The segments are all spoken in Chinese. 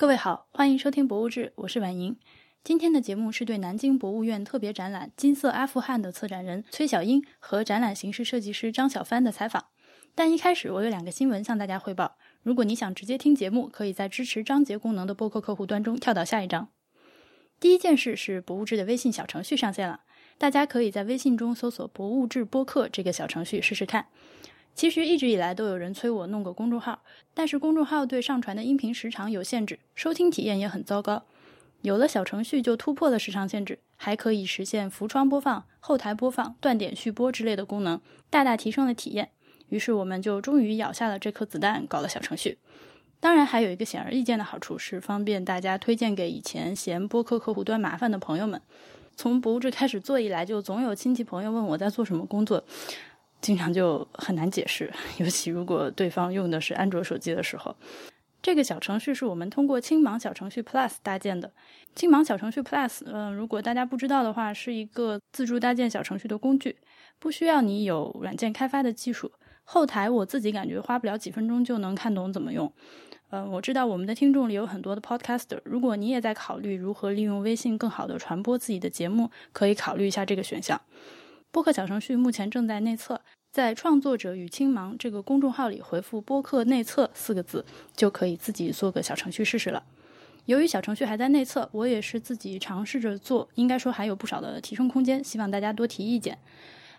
各位好，欢迎收听《博物志》，我是婉莹。今天的节目是对南京博物院特别展览《金色阿富汗》的策展人崔小英和展览形式设计师张小帆的采访。但一开始，我有两个新闻向大家汇报。如果你想直接听节目，可以在支持章节功能的播客客户端中跳到下一章。第一件事是博物志的微信小程序上线了，大家可以在微信中搜索“博物志播客”这个小程序试试看。其实一直以来都有人催我弄个公众号，但是公众号对上传的音频时长有限制，收听体验也很糟糕。有了小程序就突破了时长限制，还可以实现浮窗播放、后台播放、断点续播之类的功能，大大提升了体验。于是我们就终于咬下了这颗子弹，搞了小程序。当然还有一个显而易见的好处是方便大家推荐给以前嫌播客客户端麻烦的朋友们。从博物志开始做以来，就总有亲戚朋友问我在做什么工作。经常就很难解释，尤其如果对方用的是安卓手机的时候。这个小程序是我们通过青芒小程序 Plus 搭建的。青芒小程序 Plus，嗯，如果大家不知道的话，是一个自助搭建小程序的工具，不需要你有软件开发的技术。后台我自己感觉花不了几分钟就能看懂怎么用。嗯，我知道我们的听众里有很多的 Podcaster，如果你也在考虑如何利用微信更好的传播自己的节目，可以考虑一下这个选项。播客小程序目前正在内测，在创作者与青芒这个公众号里回复“播客内测”四个字，就可以自己做个小程序试试了。由于小程序还在内测，我也是自己尝试着做，应该说还有不少的提升空间，希望大家多提意见。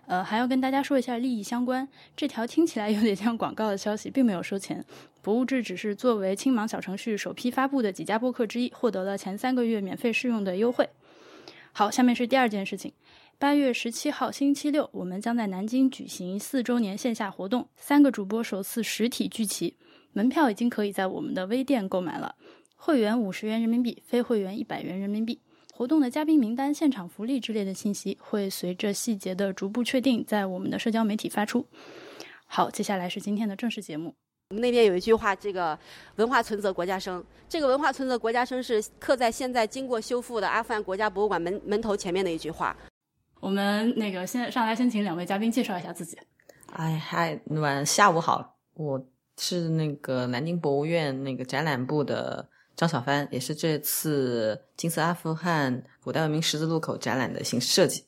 呃，还要跟大家说一下利益相关，这条听起来有点像广告的消息，并没有收钱。博物志只是作为青芒小程序首批发布的几家播客之一，获得了前三个月免费试用的优惠。好，下面是第二件事情。八月十七号星期六，我们将在南京举行四周年线下活动，三个主播首次实体聚齐，门票已经可以在我们的微店购买了。会员五十元人民币，非会员一百元人民币。活动的嘉宾名单、现场福利之类的信息会随着细节的逐步确定，在我们的社交媒体发出。好，接下来是今天的正式节目。我们那边有一句话，这个文化存则国家生，这个文化存则国家生是刻在现在经过修复的阿富汗国家博物馆门门头前面的一句话。我们那个先上来，先请两位嘉宾介绍一下自己。哎嗨，晚下午好，我是那个南京博物院那个展览部的张小帆，也是这次金色阿富汗古代文明十字路口展览的形式设计。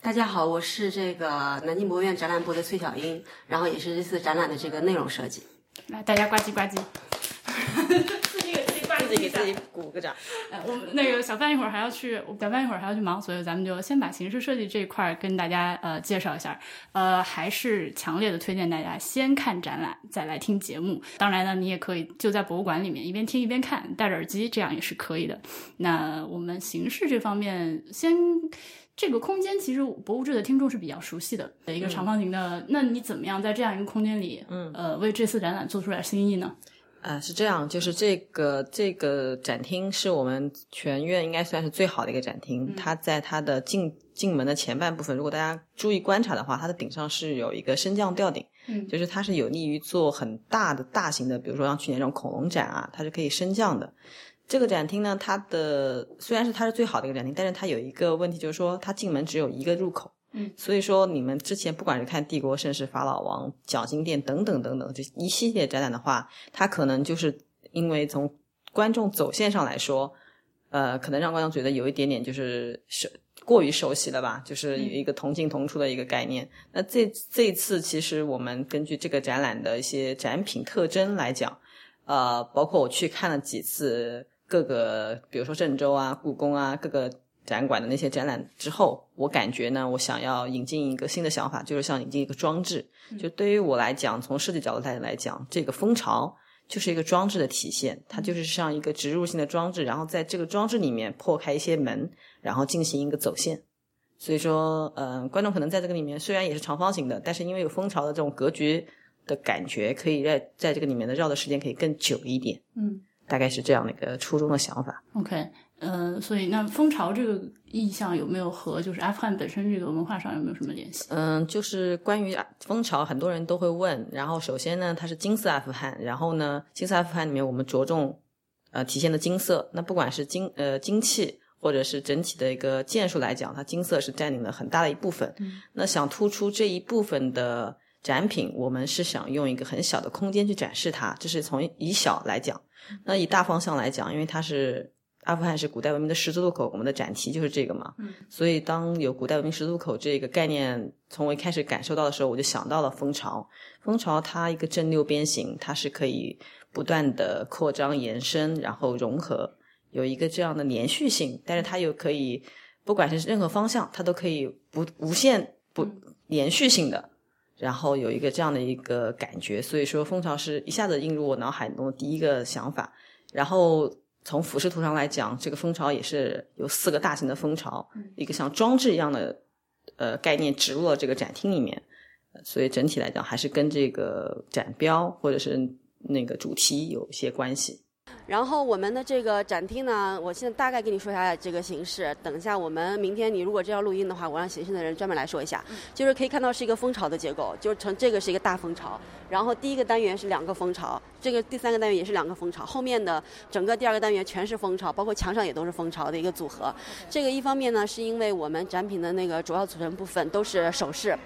大家好，我是这个南京博物院展览部的崔小英，然后也是这次展览的这个内容设计。来，大家呱唧呱唧。自己给自己鼓个掌。呃，我那个小范一会儿还要去，小范一会儿还要去忙，所以咱们就先把形式设计这一块跟大家呃介绍一下。呃，还是强烈的推荐大家先看展览，再来听节目。当然呢，你也可以就在博物馆里面一边听一边看，戴着耳机，这样也是可以的。那我们形式这方面，先这个空间其实博物志的听众是比较熟悉的，一个长方形的。那你怎么样在这样一个空间里，嗯，呃，为这次展览做出点新意呢？啊，是这样，就是这个这个展厅是我们全院应该算是最好的一个展厅。它在它的进进门的前半部分，如果大家注意观察的话，它的顶上是有一个升降吊顶，嗯，就是它是有利于做很大的大型的，比如说像去年这种恐龙展啊，它是可以升降的。这个展厅呢，它的虽然是它是最好的一个展厅，但是它有一个问题，就是说它进门只有一个入口。嗯，所以说你们之前不管是看帝国盛世、法老王、奖金店等等等等这一系列展览的话，它可能就是因为从观众走线上来说，呃，可能让观众觉得有一点点就是熟过于熟悉了吧，就是有一个同进同出的一个概念。那这这一次其实我们根据这个展览的一些展品特征来讲，呃，包括我去看了几次各个，比如说郑州啊、故宫啊各个。展馆的那些展览之后，我感觉呢，我想要引进一个新的想法，就是想引进一个装置。就对于我来讲，从设计角度来来讲，这个蜂巢就是一个装置的体现，它就是像一个植入性的装置，然后在这个装置里面破开一些门，然后进行一个走线。所以说，嗯，观众可能在这个里面虽然也是长方形的，但是因为有蜂巢的这种格局的感觉，可以在在这个里面的绕的时间可以更久一点。嗯，大概是这样的一个初衷的想法。OK。呃，所以那蜂巢这个意象有没有和就是阿富汗本身这个文化上有没有什么联系？嗯，就是关于蜂巢，很多人都会问。然后首先呢，它是金色阿富汗，然后呢，金色阿富汗里面我们着重呃体现的金色。那不管是金呃金器，或者是整体的一个件数来讲，它金色是占领了很大的一部分。那想突出这一部分的展品，我们是想用一个很小的空间去展示它，这是从以小来讲。那以大方向来讲，因为它是阿富汗是古代文明的十字路口，我们的展题就是这个嘛。嗯，所以当有古代文明十字路口这个概念从我一开始感受到的时候，我就想到了蜂巢。蜂巢它一个正六边形，它是可以不断的扩张、延伸，然后融合，有一个这样的连续性。但是它又可以，不管是任何方向，它都可以不无限不连续性的。然后有一个这样的一个感觉，所以说蜂巢是一下子映入我脑海中的第一个想法。然后从俯视图上来讲，这个蜂巢也是有四个大型的蜂巢，一个像装置一样的呃概念植入了这个展厅里面，所以整体来讲还是跟这个展标或者是那个主题有一些关系。然后我们的这个展厅呢，我现在大概跟你说一下这个形式。等一下，我们明天你如果真要录音的话，我让形式的人专门来说一下。就是可以看到是一个蜂巢的结构，就是成这个是一个大蜂巢。然后第一个单元是两个蜂巢，这个第三个单元也是两个蜂巢，后面的整个第二个单元全是蜂巢，包括墙上也都是蜂巢的一个组合。这个一方面呢，是因为我们展品的那个主要组成部分都是首饰。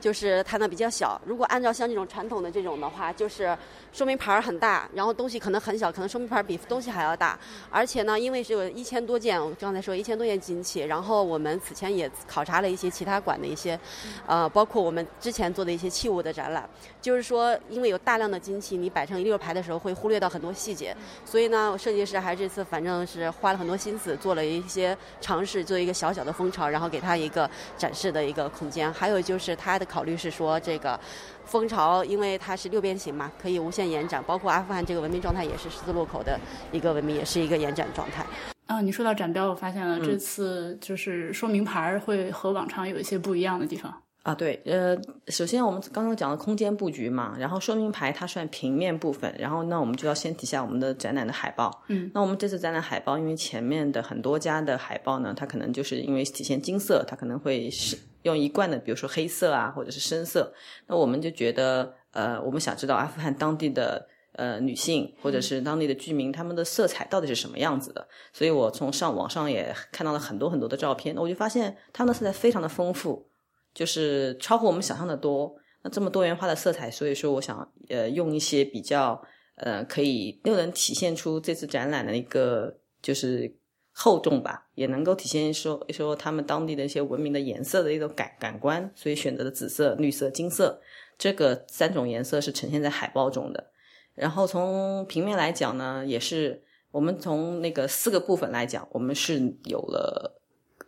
就是它呢比较小，如果按照像这种传统的这种的话，就是说明牌儿很大，然后东西可能很小，可能说明牌儿比东西还要大。而且呢，因为是有一千多件，我刚才说一千多件金器，然后我们此前也考察了一些其他馆的一些，呃，包括我们之前做的一些器物的展览，就是说因为有大量的金器，你摆成一溜排的时候会忽略到很多细节，所以呢，设计师还这次反正是花了很多心思，做了一些尝试，做一个小小的蜂巢，然后给它一个展示的一个空间。还有就是他的。考虑是说这个蜂巢，因为它是六边形嘛，可以无限延展。包括阿富汗这个文明状态也是十字路口的一个文明，也是一个延展状态。啊，你说到展标，我发现了这次就是说明牌会和往常有一些不一样的地方。啊，对，呃，首先我们刚刚讲的空间布局嘛，然后说明牌它算平面部分，然后那我们就要先提下我们的展览的海报。嗯，那我们这次展览海报，因为前面的很多家的海报呢，它可能就是因为体现金色，它可能会是用一贯的，比如说黑色啊，或者是深色。那我们就觉得，呃，我们想知道阿富汗当地的呃女性或者是当地的居民，他们的色彩到底是什么样子的。所以我从上网上也看到了很多很多的照片，我就发现他们的色彩非常的丰富。就是超乎我们想象的多，那这么多元化的色彩，所以说我想呃用一些比较呃可以又能体现出这次展览的一个就是厚重吧，也能够体现说说他们当地的一些文明的颜色的一种感感官，所以选择的紫色、绿色、金色这个三种颜色是呈现在海报中的。然后从平面来讲呢，也是我们从那个四个部分来讲，我们是有了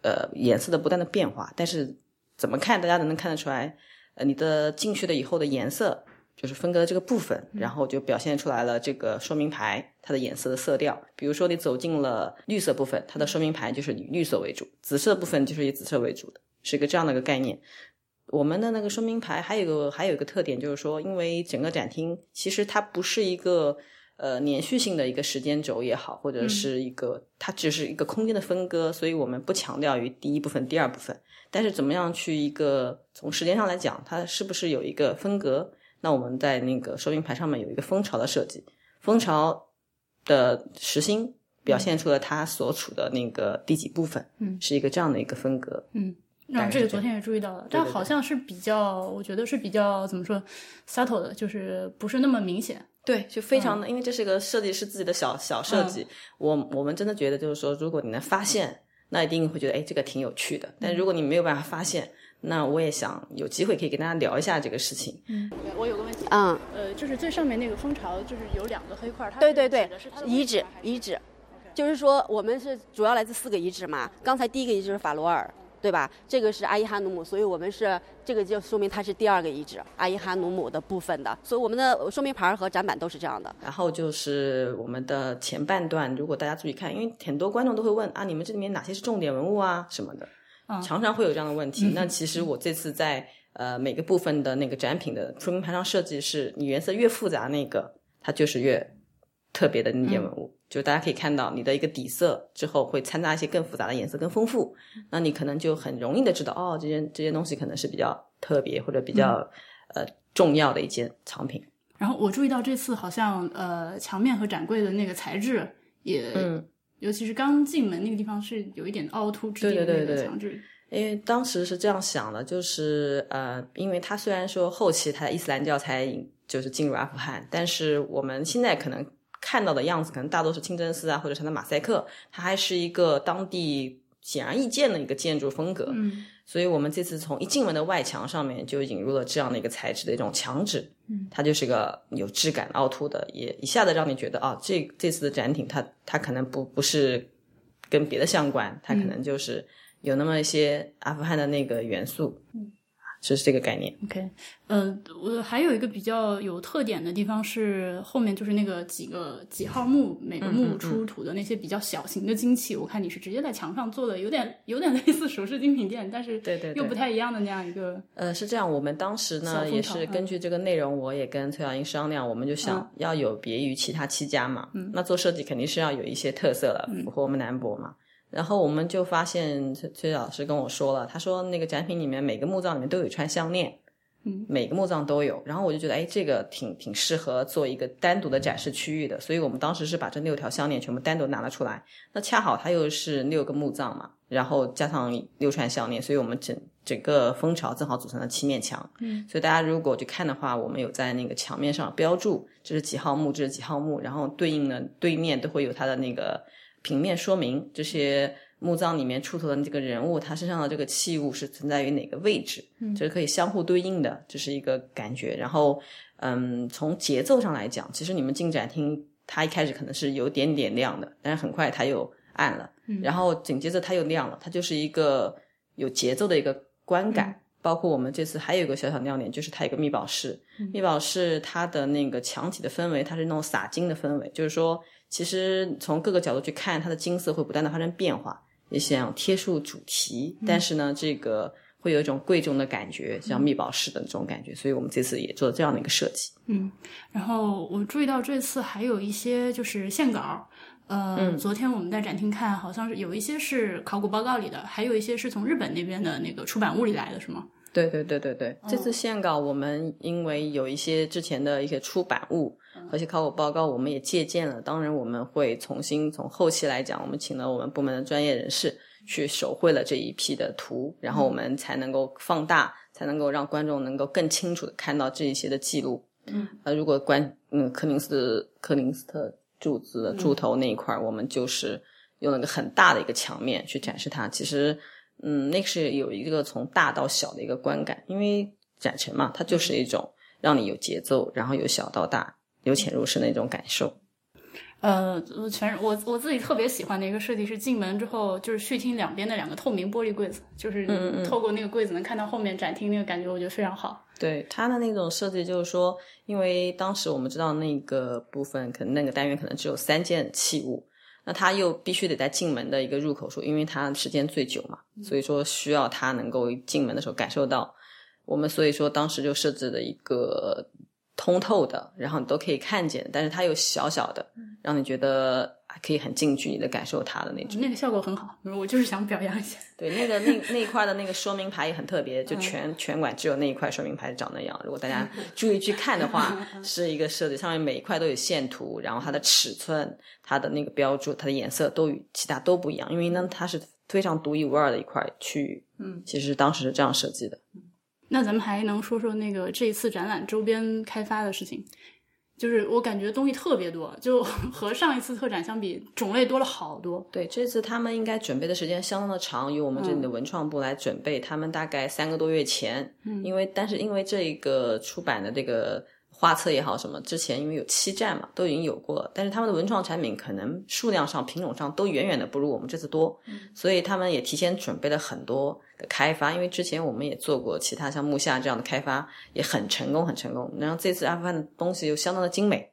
呃颜色的不断的变化，但是。怎么看，大家都能看得出来，呃，你的进去了以后的颜色，就是分割的这个部分，然后就表现出来了这个说明牌它的颜色的色调。比如说，你走进了绿色部分，它的说明牌就是以绿色为主；紫色部分就是以紫色为主的，是一个这样的一个概念。我们的那个说明牌还有个还有一个特点，就是说，因为整个展厅其实它不是一个。呃，连续性的一个时间轴也好，或者是一个它只是一个空间的分割，所以我们不强调于第一部分、第二部分。但是怎么样去一个从时间上来讲，它是不是有一个分隔？那我们在那个说明牌上面有一个蜂巢的设计，蜂巢的实心表现出了它所处的那个第几部分，嗯，是一个这样的一个分隔，嗯。那这个昨天也注意到了，但好像是比较，我觉得是比较怎么说，subtle 的，就是不是那么明显。对，就非常的，因为这是一个设计师自己的小小设计。我我们真的觉得，就是说，如果你能发现，那一定会觉得，哎，这个挺有趣的。但如果你没有办法发现，那我也想有机会可以跟大家聊一下这个事情。嗯，我有个问题，嗯，呃，就是最上面那个蜂巢，就是有两个黑块，它对对对，遗址遗址，就是说我们是主要来自四个遗址嘛。刚才第一个遗址是法罗尔。对吧？这个是阿伊哈努姆，所以我们是这个就说明它是第二个遗址，阿伊哈努姆的部分的。所以我们的说明牌和展板都是这样的。然后就是我们的前半段，如果大家注意看，因为很多观众都会问啊，你们这里面哪些是重点文物啊什么的，常常会有这样的问题。那其实我这次在呃每个部分的那个展品的说明牌上设计，是你颜色越复杂，那个它就是越特别的那件文物。就大家可以看到，你的一个底色之后会掺杂一些更复杂的颜色，更丰富。那你可能就很容易的知道，哦，这件这件东西可能是比较特别或者比较呃重要的一件藏品。然后我注意到这次好像呃墙面和展柜的那个材质也，嗯，尤其是刚进门那个地方是有一点凹凸之地的那个墙质。因为当时是这样想的，就是呃，因为它虽然说后期它伊斯兰教才就是进入阿富汗，但是我们现在可能。看到的样子，可能大多是清真寺啊，或者是的马赛克，它还是一个当地显而易见的一个建筑风格。嗯，所以我们这次从一进门的外墙上面就引入了这样的一个材质的一种墙纸，嗯，它就是个有质感凹凸的，也一下子让你觉得啊，这这次的展品它它可能不不是跟别的相关，它可能就是有那么一些阿富汗的那个元素，嗯，就是这个概念。OK，呃，我还有一个比较有特点的地方是后面就是那个几个几号墓，每个墓出土的那些比较小型的金器，我看你是直接在墙上做的，有点有点类似首饰精品店，但是对对对。又不太一样的那样一个，呃，是这样，我们当时呢也是根据这个内容，我也跟崔小英商量，我们就想要有别于其他七家嘛，嗯。那做设计肯定是要有一些特色了，符合我们南博嘛。然后我们就发现崔崔老师跟我说了，他说那个展品里面每个墓葬里面都有一串项链，嗯，每个墓葬都有。然后我就觉得，哎，这个挺挺适合做一个单独的展示区域的，所以我们当时是把这六条项链全部单独拿了出来。那恰好它又是六个墓葬嘛，然后加上六串项链，所以我们整整个蜂巢正好组成了七面墙。嗯，所以大家如果去看的话，我们有在那个墙面上标注这是几号墓，这是几号墓，然后对应的对面都会有它的那个平面说明，这些墓葬里面出土的这个人物，他身上的这个器物是存在于哪个位置，嗯这是可以相互对应的，这是一个感觉。然后，嗯，从节奏上来讲，其实你们进展厅，它一开始可能是有点点亮的，但是很快它又暗了，嗯然后紧接着它又亮了，它就是一个有节奏的一个观感。嗯包括我们这次还有一个小小亮点，就是它有个密宝室，嗯密宝室它的那个墙体的氛围，它是那种洒金的氛围，就是说，其实从各个角度去看，它的金色会不断的发生变化，也想贴出主题，但是呢，这个会有一种贵重的感觉，像密宝式的这种感觉，所以我们这次也做了这样的一个设计。嗯，然后我注意到这次还有一些就是线稿。呃，昨天我们在展厅看，好像是有一些是考古报告里的，还有一些是从日本那边的那个出版物里来的，是吗？对对对对对，这次线稿我们因为有一些之前的一些出版物和一些考古报告，我们也借鉴了。当然，我们会重新从后期来讲，我们请了我们部门的专业人士去手绘了这一批的图，然后我们才能够放大，才能够让观众能够更清楚的看到这一些的记录。嗯，呃，如果关嗯柯林斯柯林斯特柱子的柱头那一块儿，我们就是用了个很大的一个墙面去展示它。其实。嗯，那个是有一个从大到小的一个观感，因为展陈嘛，它就是一种让你有节奏，然后由小到大、由浅入深的一种感受。呃，全我我自己特别喜欢的一个设计是进门之后就是序厅两边的两个透明玻璃柜子，就是嗯透过那个柜子能看到后面展厅那个感觉，我觉得非常好。对它的那种设计，就是说，因为当时我们知道那个部分可能那个单元可能只有三件器物。那他又必须得在进门的一个入口处，因为它时间最久嘛，所以说需要他能够进门的时候感受到我们，所以说当时就设置了一个通透的，然后你都可以看见，但是它又小小的，让你觉得可以很近距离的感受它的那种。那个效果很好，我就是想表扬一下。对，那个那那一块的那个说明牌也很特别，就全全馆只有那一块说明牌长那样。如果大家注意去看的话，是一个设计，上面每一块都有线图，然后它的尺寸、它的那个标注、它的颜色都与其他都不一样，因为呢它是非常独一无二的一块区域。嗯，其实当时是这样设计的。那咱们还能说说那个这一次展览周边开发的事情？就是我感觉东西特别多，就 和上一次特展相比，种类多了好多。对，这次他们应该准备的时间相当的长，由我们这里的文创部来准备。他们大概三个多月前，嗯因为但是因为这一个出版的这个画册也好什么，之前因为有七站嘛，都已经有过了，但是他们的文创产品可能数量上、品种上都远远的不如我们这次多，所以他们也提前准备了很多的开发。因为之前我们也做过其他像木下这样的开发，也很成功，很成功。然后这次阿富汗的东西又相当的精美，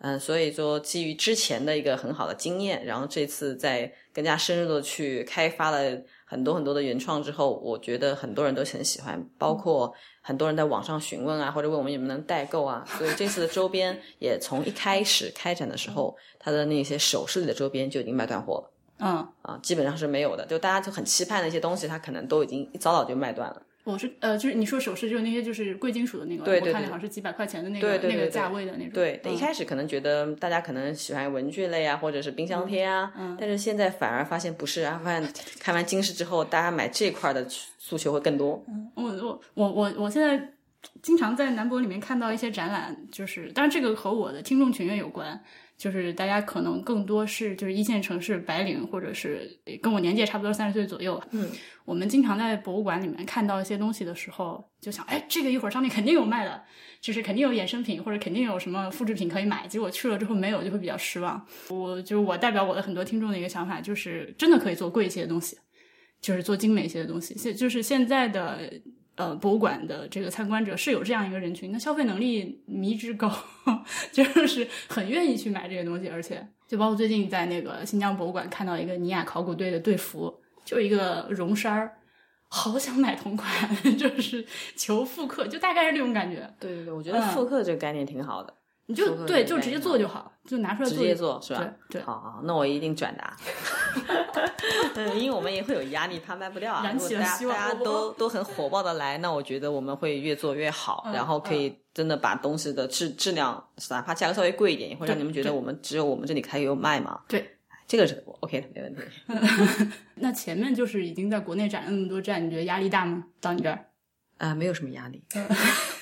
嗯，所以说基于之前的一个很好的经验，然后这次再更加深入的去开发了很多很多的原创之后，我觉得很多人都很喜欢，包括很多人在网上询问啊，或者问我们有没有能代购啊。所以这次的周边也从一开始开展的时候，它的那些首饰里的周边就已经卖断货了嗯，啊，基本上是没有的。就大家就很期盼的一些东西，它可能都已经一早早就卖断了。我是呃，就是你说首饰，就是那些就是贵金属的那个，对对对我看那好像是几百块钱的那个那个价位的那种。对，嗯一开始可能觉得大家可能喜欢文具类啊，或者是冰箱贴啊，但是现在反而发现不是啊，发现看完金饰之后，大家买这块的诉求会更多。我我我我我现在经常在南博里面看到一些展览，就是当然这个和我的听众群也有关，就是大家可能更多是就是一线城市白领，或者是跟我年纪也差不多三十岁左右。嗯，我们经常在博物馆里面看到一些东西的时候，就想，哎，这个一会儿商店肯定有卖的，就是肯定有衍生品或者肯定有什么复制品可以买。结果去了之后没有，就会比较失望。我就是我代表我的很多听众的一个想法，就是真的可以做贵一些的东西，就是做精美一些的东西。现就是现在的。呃，博物馆的这个参观者是有这样一个人群，那消费能力迷之高，就是很愿意去买这些东西，而且就包括最近在那个新疆博物馆看到一个尼雅考古队的队服，就一个绒衫儿，好想买同款，就是求复刻，就大概是这种感觉。对对对，我觉得复刻这个概念挺好的。你就对，就直接做就好，就拿出来直接做是吧？对，好好，那我一定转达。嗯，因为我们也会有压力，怕卖不掉啊。燃起了希望，大家都都很火爆的来，那我觉得我们会越做越好，然后可以真的把东西的质质量，哪怕价格稍微贵一点，也会让你们觉得我们只有我们这里才有卖嘛。对，这个是 OK 的，没问题。那前面就是已经在国内展了那么多站，你觉得压力大吗？到你这儿啊，没有什么压力。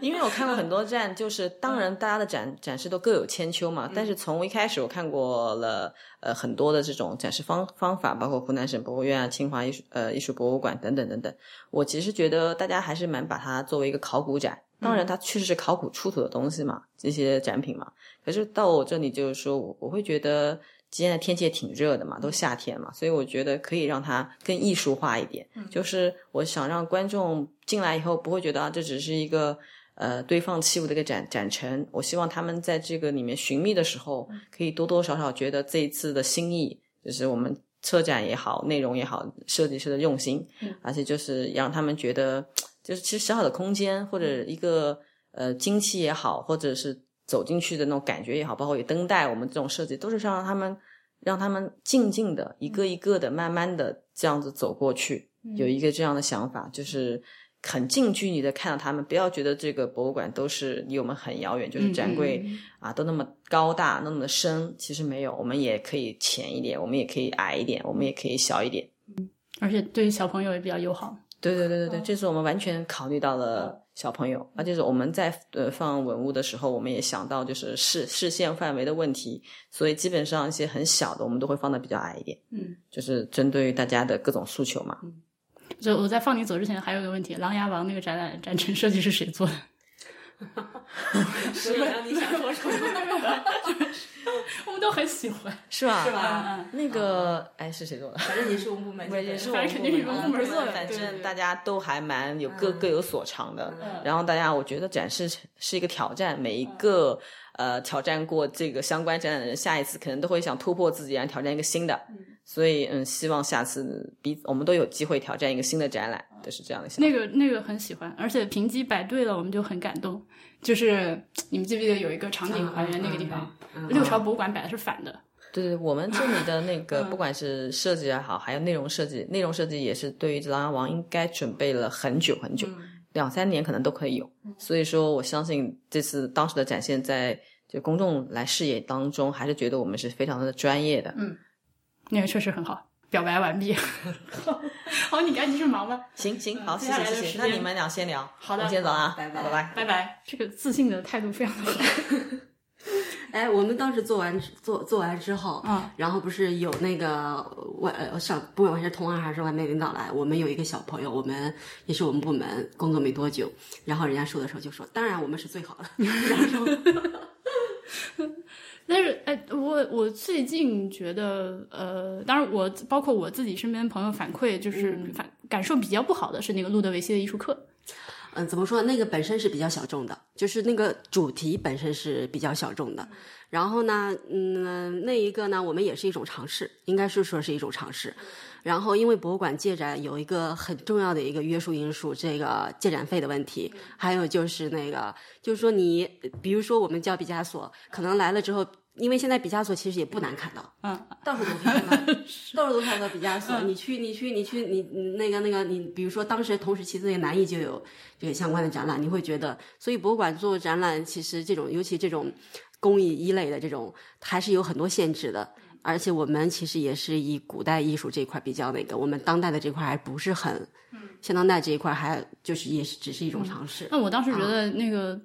因为我看过很多站，就是当然大家的展展示都各有千秋嘛。但是从一开始我看过了呃很多的这种展示方方法，包括湖南省博物院啊、清华艺术呃艺术博物馆等等等等。我其实觉得大家还是蛮把它作为一个考古展，当然它确实是考古出土的东西嘛，这些展品嘛。可是到我这里就是说我我会觉得今天的天气也挺热的嘛，都夏天嘛，所以我觉得可以让它更艺术化一点。就是我想让观众进来以后不会觉得啊这只是一个。呃，堆放器物的一个展展陈，我希望他们在这个里面寻觅的时候，可以多多少少觉得这一次的心意，就是我们车展也好，内容也好，设计师的用心，而且就是让他们觉得，就是其实小小的空间或者一个呃精气也好，或者是走进去的那种感觉也好，包括有灯带，我们这种设计都是想让他们让他们静静的一个一个的慢慢的这样子走过去，有一个这样的想法，就是。很近距离的看到他们，不要觉得这个博物馆都是离我们很遥远，就是展柜啊都那么高大，那么的深，其实没有，我们也可以浅一点，我们也可以矮一点，我们也可以小一点，嗯，而且对小朋友也比较友好。对对对对对，这是我们完全考虑到了小朋友，而且是我们在呃放文物的时候，我们也想到就是视视线范围的问题，所以基本上一些很小的，我们都会放的比较矮一点，嗯，就是针对于大家的各种诉求嘛。就我在放你走之前，还有一个问题，《琅琊王》那个展览展陈设计是谁做的？是的，你想说什么？我们都很喜欢，是吧？是吧？那个，哎，是谁做的？反正也是我们部门，也是我们部门做的。反正大家都还蛮有各各有所长的。然后大家，我觉得展示是一个挑战，每一个呃挑战过这个相关展览的人，下一次可能都会想突破自己，然后挑战一个新的。所以，嗯，希望下次比我们都有机会挑战一个新的展览，就是这样的。那个那个很喜欢，而且评级摆对了，我们就很感动。就是你们记不记得有一个场景还原那个地方，六朝博物馆摆的是反的。对对，我们这里的那个不管是设计也好，还有内容设计，内容设计也是对于《琅琊王》应该准备了很久很久，两三年可能都可以有。所以说，我相信这次当时的展现，在就公众来视野当中，还是觉得我们是非常的专业的。嗯。那个确实很好，表白完毕。好，你赶紧去忙吧。行行，好，谢谢谢谢。那你们俩先聊。好的，我先走了，拜拜拜拜拜拜。这个自信的态度非常的好。哎，我们当时做完做做完之后，嗯，然后不是有那个外上，不管是同行还是外面领导来，我们有一个小朋友，我们也是我们部门工作没多久，然后人家说的时候就说，当然我们是最好的。然后说。但是，哎，我我最近觉得，呃，当然我包括我自己身边朋友反馈，就是反感受比较不好的是那个路德维希的艺术课。嗯，怎么说？那个本身是比较小众的，就是那个主题本身是比较小众的。然后呢，嗯，那一个呢，我们也是一种尝试，应该是说是一种尝试。然后，因为博物馆借展有一个很重要的一个约束因素，这个借展费的问题，还有就是那个，就是说你，比如说我们叫毕加索，可能来了之后，因为现在毕加索其实也不难看到，嗯，到处都看到，到处都看到毕加索。你去，你去，你去，你那个那个，你比如说当时同时期那个南艺就有这个相关的展览，你会觉得，所以博物馆做展览，其实这种尤其这种工艺一类的这种，还是有很多限制的。而且我们其实也是以古代艺术这一块比较那个，我们当代的这块还不是很，现当代这一块还就是也是只是一种尝试。那我当时觉得那个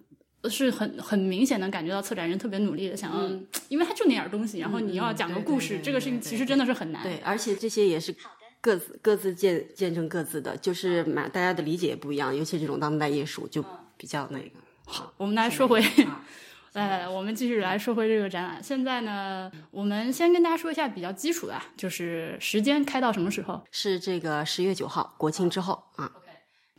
是很很明显能感觉到策展人特别努力的想要，因为他就那点东西，然后你要讲个故事，这个事情其实真的是很难。对，而且这些也是各自各自见见证各自的，就是嘛，大家的理解也不一样，尤其这种当代艺术就比较那个。好，我们来说回，来来来，我们继续来说回这个展览。现在呢，我们先跟大家说一下比较基础的，就是时间开到什么时候？是这个十月九号国庆之后啊。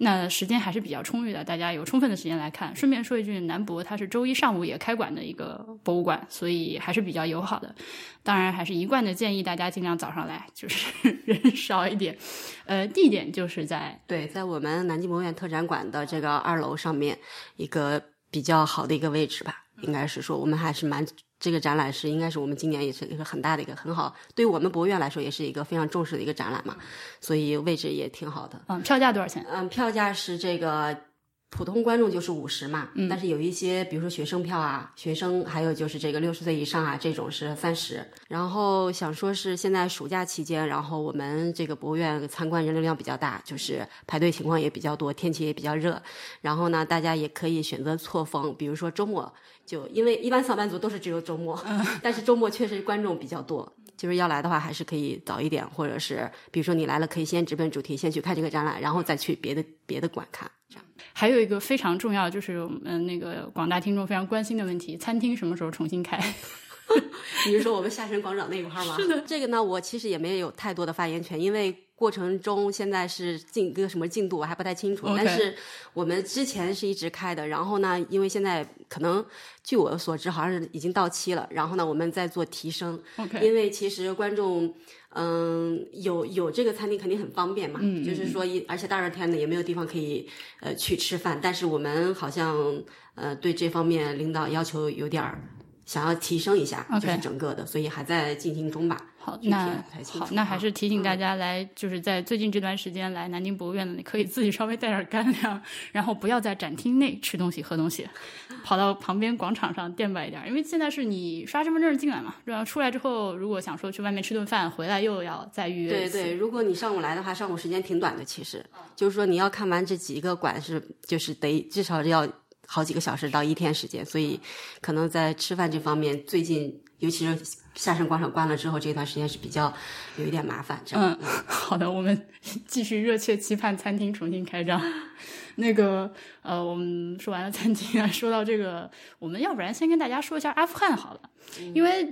那时间还是比较充裕的，大家有充分的时间来看。顺便说一句，南博它是周一上午也开馆的一个博物馆，所以还是比较友好的。当然，还是一贯的建议大家尽量早上来，就是 人少一点。呃，地点就是在对，在我们南京博物院特展馆的这个二楼上面一个比较好的一个位置吧，应该是说我们还是蛮。这个展览是应该是我们今年也是一个很大的一个很好，对于我们博物院来说也是一个非常重视的一个展览嘛，所以位置也挺好的。嗯，票价多少钱？嗯，票价是这个。普通观众就是五十嘛，但是有一些，比如说学生票啊，学生还有就是这个六十岁以上啊，这种是三十。然后想说是现在暑假期间，然后我们这个博物院参观人流量比较大，就是排队情况也比较多，天气也比较热。然后呢，大家也可以选择错峰，比如说周末，就因为一般上班族都是只有周末，但是周末确实观众比较多。就是要来的话，还是可以早一点，或者是比如说你来了，可以先直奔主题，先去看这个展览，然后再去别的别的馆看。这样，还有一个非常重要，就是嗯，那个广大听众非常关心的问题：餐厅什么时候重新开？比如说我们下沉广场那一块吗？是的，这个呢，我其实也没有太多的发言权，因为。过程中现在是进一个什么进度我还不太清楚，但是我们之前是一直开的，然后呢，因为现在可能据我所知好像是已经到期了，然后呢，我们在做提升，因为其实观众嗯有有这个餐厅肯定很方便嘛，就是说一而且大热天的也没有地方可以呃去吃饭，但是我们好像呃对这方面领导要求有点儿。想要提升一下，就是整个的，所以还在进行中吧。好，那好，那还是提醒大家来，就是在最近这段时间来南京博物院的，你可以自己稍微带点干粮，然后不要在展厅内吃东西喝东西，跑到旁边广场上垫吧一点。因为现在是你刷身份证进来嘛，然后出来之后，如果想说去外面吃顿饭，回来又要再预约。对对，如果你上午来的话，上午时间挺短的，其实就是说你要看完这几个馆是，就是得至少要。好几个小时到一天时间，所以可能在吃饭这方面，最近尤其是下沉广场关了之后，这段时间是比较有一点麻烦。嗯，好的，我们继续热切期盼餐厅重新开张。那个呃，我们说完了餐厅啊，说到这个，我们要不然先跟大家说一下阿富汗好了，因为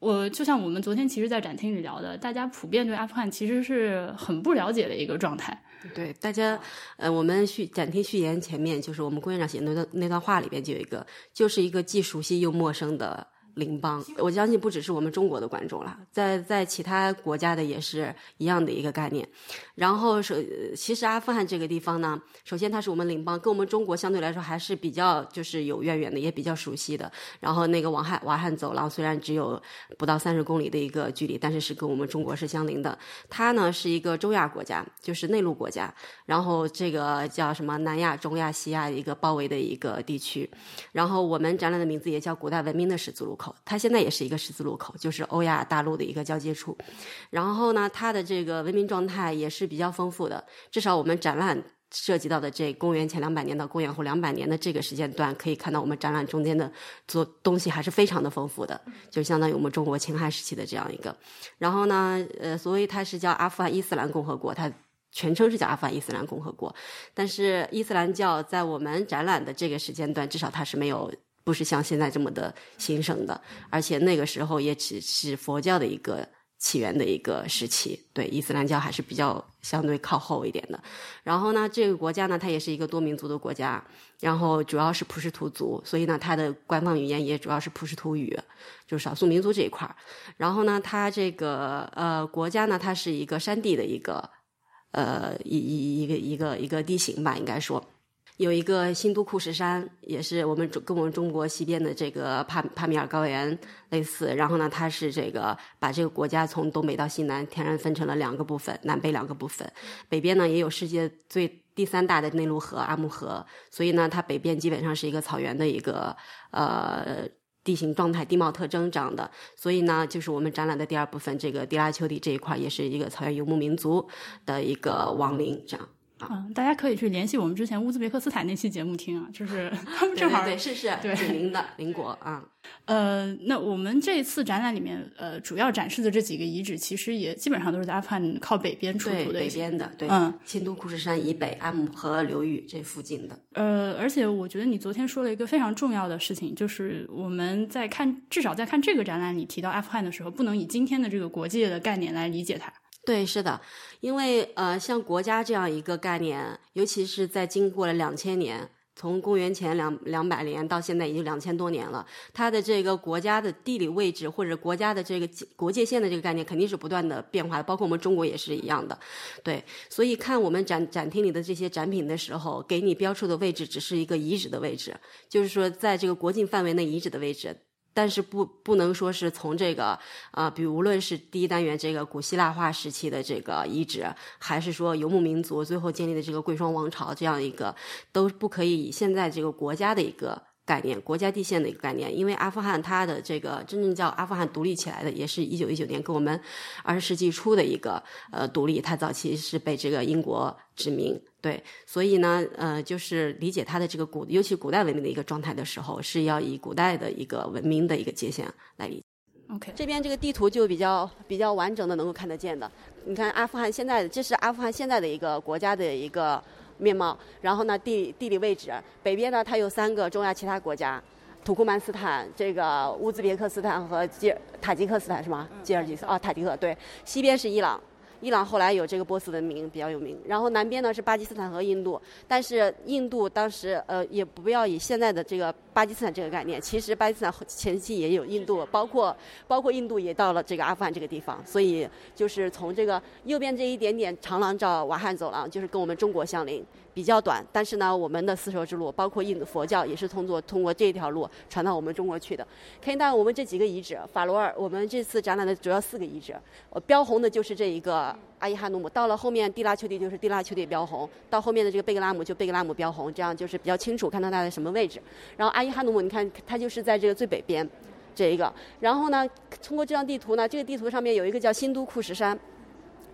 我就像我们昨天其实，在展厅里聊的，大家普遍对阿富汗其实是很不了解的一个状态。对大家，呃，我们序展厅序言前面就是我们郭院长写的那段那段话里边就有一个，就是一个既熟悉又陌生的。邻邦，我相信不只是我们中国的观众了，在在其他国家的也是一样的一个概念。然后首，其实阿富汗这个地方呢，首先它是我们邻邦，跟我们中国相对来说还是比较就是有渊源的，也比较熟悉的。然后那个瓦罕瓦罕走廊虽然只有不到三十公里的一个距离，但是是跟我们中国是相邻的。它呢是一个中亚国家，就是内陆国家。然后这个叫什么南亚、中亚、西亚一个包围的一个地区。然后我们展览的名字也叫古代文明的十字路。口，它现在也是一个十字路口，就是欧亚大陆的一个交接处。然后呢，它的这个文明状态也是比较丰富的。至少我们展览涉及到的这公元前两百年到公元后两百年的这个时间段，可以看到我们展览中间的做东西还是非常的丰富的，就相当于我们中国秦汉时期的这样一个。然后呢，呃，所以它是叫阿富汗伊斯兰共和国，它全称是叫阿富汗伊斯兰共和国。但是伊斯兰教在我们展览的这个时间段，至少它是没有。不是像现在这么的兴盛的，而且那个时候也只是佛教的一个起源的一个时期，对伊斯兰教还是比较相对靠后一点的。然后呢，这个国家呢，它也是一个多民族的国家，然后主要是普什图族，所以呢，它的官方语言也主要是普什图语，就是少数民族这一块。然后呢，它这个呃国家呢，它是一个山地的一个呃一一一个一个一个地形吧，应该说。有一个新都库什山，也是我们中跟我们中国西边的这个帕帕米尔高原类似。然后呢，它是这个把这个国家从东北到西南天然分成了两个部分，南北两个部分。北边呢也有世界最第三大的内陆河阿穆河，所以呢，它北边基本上是一个草原的一个呃地形状态、地貌特征这样的。所以呢，就是我们展览的第二部分，这个迪拉丘地这一块也是一个草原游牧民族的一个亡灵，这样。嗯，大家可以去联系我们之前乌兹别克斯坦那期节目听啊，就是 他们正好对是是对紧邻的邻国啊。呃，那我们这次展览里面，呃，主要展示的这几个遗址，其实也基本上都是在阿富汗靠北边出对土的。北边的，对，嗯，新都库什山以北，阿姆河流域这附近的。呃，而且我觉得你昨天说了一个非常重要的事情，就是我们在看，至少在看这个展览里提到阿富汗的时候，不能以今天的这个国界的概念来理解它。对，是的，因为呃，像国家这样一个概念，尤其是在经过了两千年，从公元前两两百年到现在已经两千多年了，它的这个国家的地理位置或者国家的这个国界线的这个概念肯定是不断的变化，包括我们中国也是一样的。对，所以看我们展展厅里的这些展品的时候，给你标出的位置只是一个遗址的位置，就是说在这个国境范围内遗址的位置。但是不不能说是从这个啊、比如无论是第一单元这个古希腊化时期的这个遗址，还是说游牧民族最后建立的这个贵霜王朝这样一个，都不可以以现在这个国家的一个概念、国家地线的一个概念，因为阿富汗它的这个真正叫阿富汗独立起来的，也是一九一九年跟我们二十世纪初的一个呃独立，它早期是被这个英国殖民。对，所以呢，呃，就是理解它的这个古，尤其古代文明的一个状态的时候，是要以古代的一个文明的一个界限来理解。OK，这边这个地图就比较比较完整的能够看得见的。你看阿富汗现在的，这是阿富汗现在的一个国家的一个面貌。然后呢，地地理位置，北边呢它有三个中亚其他国家，土库曼斯坦、这个乌兹别克斯坦和吉尔塔吉克斯坦是吗？吉尔吉斯啊，塔吉克对。西边是伊朗。伊朗后来有这个波斯文明比较有名，然后南边呢是巴基斯坦和印度，但是印度当时呃也不要以现在的这个巴基斯坦这个概念，其实巴基斯坦前期也有印度，包括 包括印度也到了这个阿富汗这个地方，所以就是从这个右边这一点点长廊叫瓦罕走廊，就是跟我们中国相邻，比较短，但是呢，我们的丝绸之路，包括印度佛教也是通过通过这条路传到我们中国去的。可以看我们这几个遗址，法罗尔，我们这次展览的主要四个遗址，呃，标红的就是这一个阿伊哈努姆，到了后面蒂拉丘地就是蒂拉丘地标红，到后面的这个贝格拉姆就贝格拉姆标红，这样就是比较清楚看到它在什么位置。然后阿伊哈努姆，你看它就是在这个最北边。这一个，然后呢，通过这张地图呢，这个地图上面有一个叫新都库什山，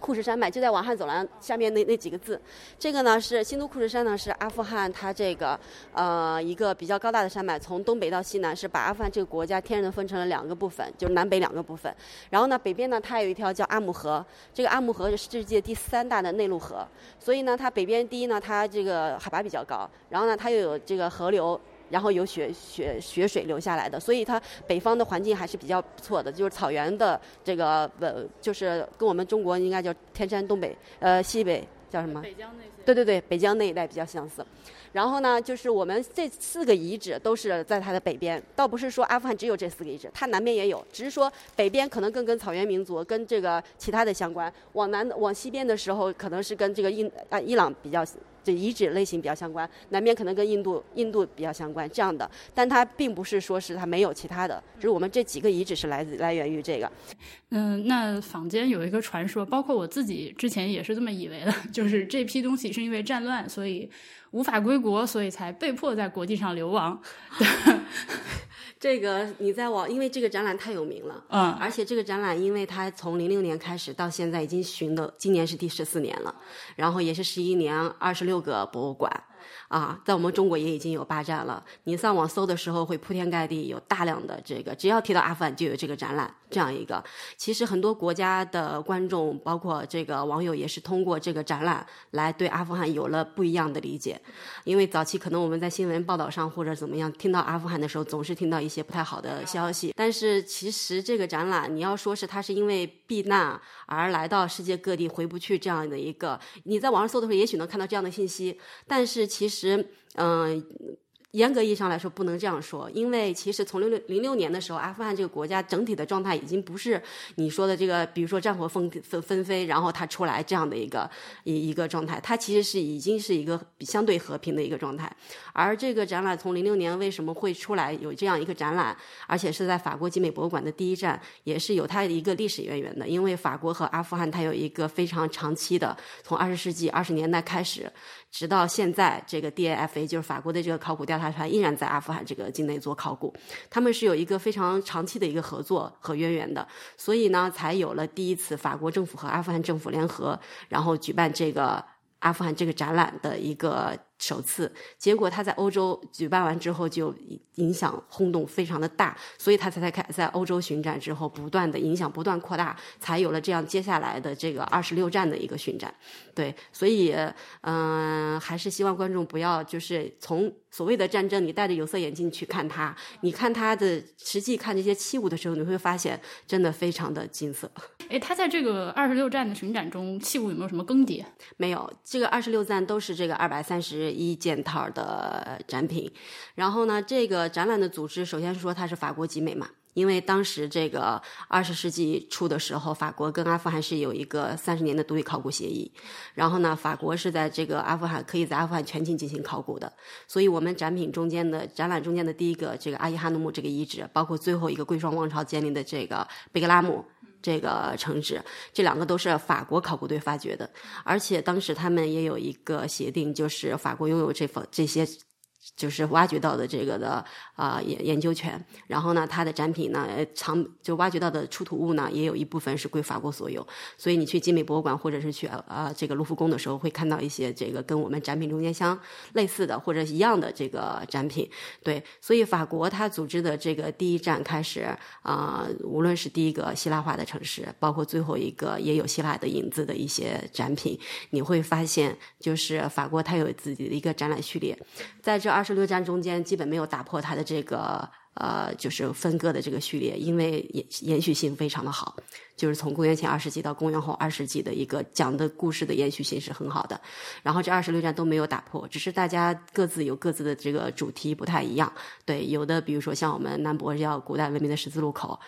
库什山脉就在往汉走廊下面那那几个字。这个呢是新都库什山呢是阿富汗它这个呃一个比较高大的山脉，从东北到西南是把阿富汗这个国家天然的分成了两个部分，就是南北两个部分。然后呢，北边呢它有一条叫阿姆河，这个阿姆河是世界第三大的内陆河，所以呢它北边第一呢它这个海拔比较高，然后呢它又有这个河流。然后有雪雪雪水流下来的，所以它北方的环境还是比较不错的，就是草原的这个呃，就是跟我们中国应该叫天山东北呃西北叫什么？北疆那些。对对对，北疆那一带比较相似。然后呢，就是我们这四个遗址都是在它的北边，倒不是说阿富汗只有这四个遗址，它南边也有，只是说北边可能更跟草原民族跟这个其他的相关，往南往西边的时候可能是跟这个印啊伊朗比较。这遗址类型比较相关，南边可能跟印度印度比较相关这样的，但它并不是说是它没有其他的，就是我们这几个遗址是来自来源于这个。嗯，那坊间有一个传说，包括我自己之前也是这么以为的，就是这批东西是因为战乱，所以无法归国，所以才被迫在国际上流亡。这个你在网，因为这个展览太有名了，嗯，而且这个展览，因为它从零六年开始到现在已经巡的，今年是第十四年了，然后也是十一年二十六个博物馆。啊，在我们中国也已经有八站了。你上网搜的时候，会铺天盖地有大量的这个，只要提到阿富汗就有这个展览这样一个。其实很多国家的观众，包括这个网友，也是通过这个展览来对阿富汗有了不一样的理解。因为早期可能我们在新闻报道上或者怎么样听到阿富汗的时候，总是听到一些不太好的消息。但是其实这个展览，你要说是它是因为避难而来到世界各地回不去这样的一个，你在网上搜的时候，也许能看到这样的信息，但是其实。嗯、严格意义上来说不能这样说，因为其实从六六零六年的时候，阿富汗这个国家整体的状态已经不是你说的这个，比如说战火纷纷纷飞，然后它出来这样的一个一一个状态，它其实是已经是一个相对和平的一个状态。而这个展览从零六年为什么会出来有这样一个展览，而且是在法国集美博物馆的第一站，也是有它一个历史渊源的，因为法国和阿富汗它有一个非常长期的，从二十世纪二十年代开始。直到现在，这个 DAFA 就是法国的这个考古调查团依然在阿富汗这个境内做考古，他们是有一个非常长期的一个合作和渊源的，所以呢，才有了第一次法国政府和阿富汗政府联合，然后举办这个阿富汗这个展览的一个首次，结果他在欧洲举办完之后就影响轰动非常的大，所以他才才开在欧洲巡展之后不断的影响不断扩大，才有了这样接下来的这个二十六站的一个巡展。对，所以嗯、还是希望观众不要就是从所谓的战争，你戴着有色眼镜去看他，你看他的实际看这些器物的时候，你会发现真的非常的金色。哎，他在这个二十六站的巡展中，器物有没有什么更迭？没有，这个二十六站都是这个二百三十一件套的展品。然后呢，这个展览的组织，首先说它是法国集美嘛，因为当时这个二十世纪初的时候，法国跟阿富汗是有一个三十年的独立考古协议。然后呢，法国是在这个阿富汗可以在阿富汗全境进行考古的，所以我们展品中间的展览中间的第一个这个阿伊哈努姆这个遗址，包括最后一个贵霜王朝建立的这个贝格拉姆。这个城址，这两个都是法国考古队发掘的，而且当时他们也有一个协定，就是法国拥有这份这些。就是挖掘到的这个的啊、研研究权，然后呢，它的展品呢，藏就挖掘到的出土物呢，也有一部分是归法国所有，所以你去集美博物馆或者是去呃这个卢浮宫的时候，会看到一些这个跟我们展品中间相类似的或者一样的这个展品。对，所以法国它组织的这个第一站开始啊、无论是第一个希腊化的城市，包括最后一个也有希腊的影子的一些展品，你会发现，就是法国它有自己的一个展览序列，在这二十六站中间，基本没有打破它的这个呃，就是分割的这个序列，因为延延续性非常的好，就是从公元前二世纪到公元后二世纪的一个讲的故事的延续性是很好的。然后这二十六站都没有打破，只是大家各自有各自的这个主题不太一样。对，有的比如说像我们南博叫古代文明的十字路口，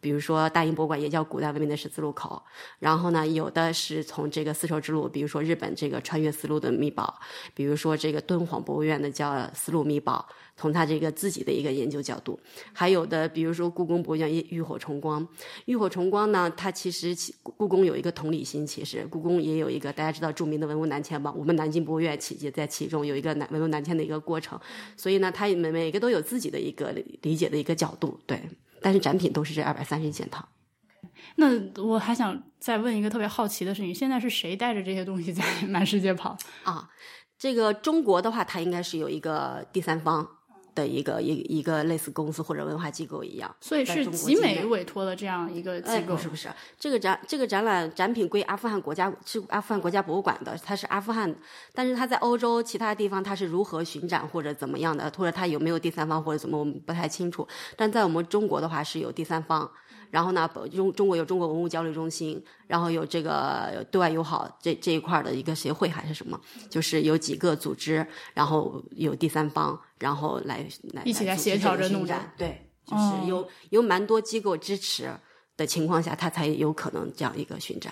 比如说大英博物馆也叫古代文明的十字路口。然后呢，有的是从这个丝绸之路，比如说日本这个穿越丝路的秘宝，比如说这个敦煌博物院的叫丝路秘宝。从他这个自己的一个研究角度，还有的比如说故宫博物院浴火重光，浴火重光呢，它其实故宫有一个同理心，其实故宫也有一个大家知道著名的文物南迁嘛，我们南京博物院其也在其中有一个南文物南迁的一个过程，所以呢，它每每个都有自己的一个理解的一个角度，对，但是展品都是这二百三十一件套。那我还想再问一个特别好奇的事情：现在是谁带着这些东西在满世界跑？啊，这个中国的话，它应该是有一个第三方的一个一一个类似公司或者文化机构一样，所以是集美委托的这样一个机哎，构，不是不是，这个展这个展览展品归阿富汗国家是阿富汗国家博物馆的，它是阿富汗，但是它在欧洲其他地方它是如何巡展或者怎么样的，或者它有没有第三方或者怎么，我们不太清楚。但在我们中国的话是有第三方，然后呢，中中国有中国文物交流中心，然后有这个对外友好这这一块的一个协会还是什么，就是有几个组织，然后有第三方，然后来来一起来协调着弄展对，就哦是有、有蛮多机构支持的情况下，它才有可能这样一个巡展。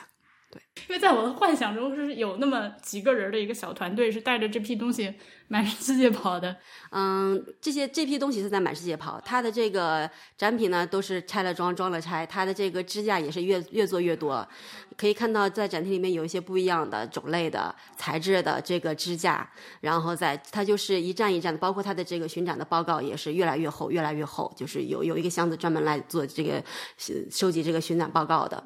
对因为在我的幻想中是有那么几个人的一个小团队是带着这批东西满世界跑的。嗯，这些这批东西是在满世界跑，它的这个展品呢都是拆了装，装了拆，它的这个支架也是越越做越多。可以看到，在展厅里面有一些不一样的种类的材质的这个支架，然后在它就是一站一站的，包括它的这个巡展的报告也是越来越厚，越来越厚，就是有有一个箱子专门来做这个收集这个巡展报告的。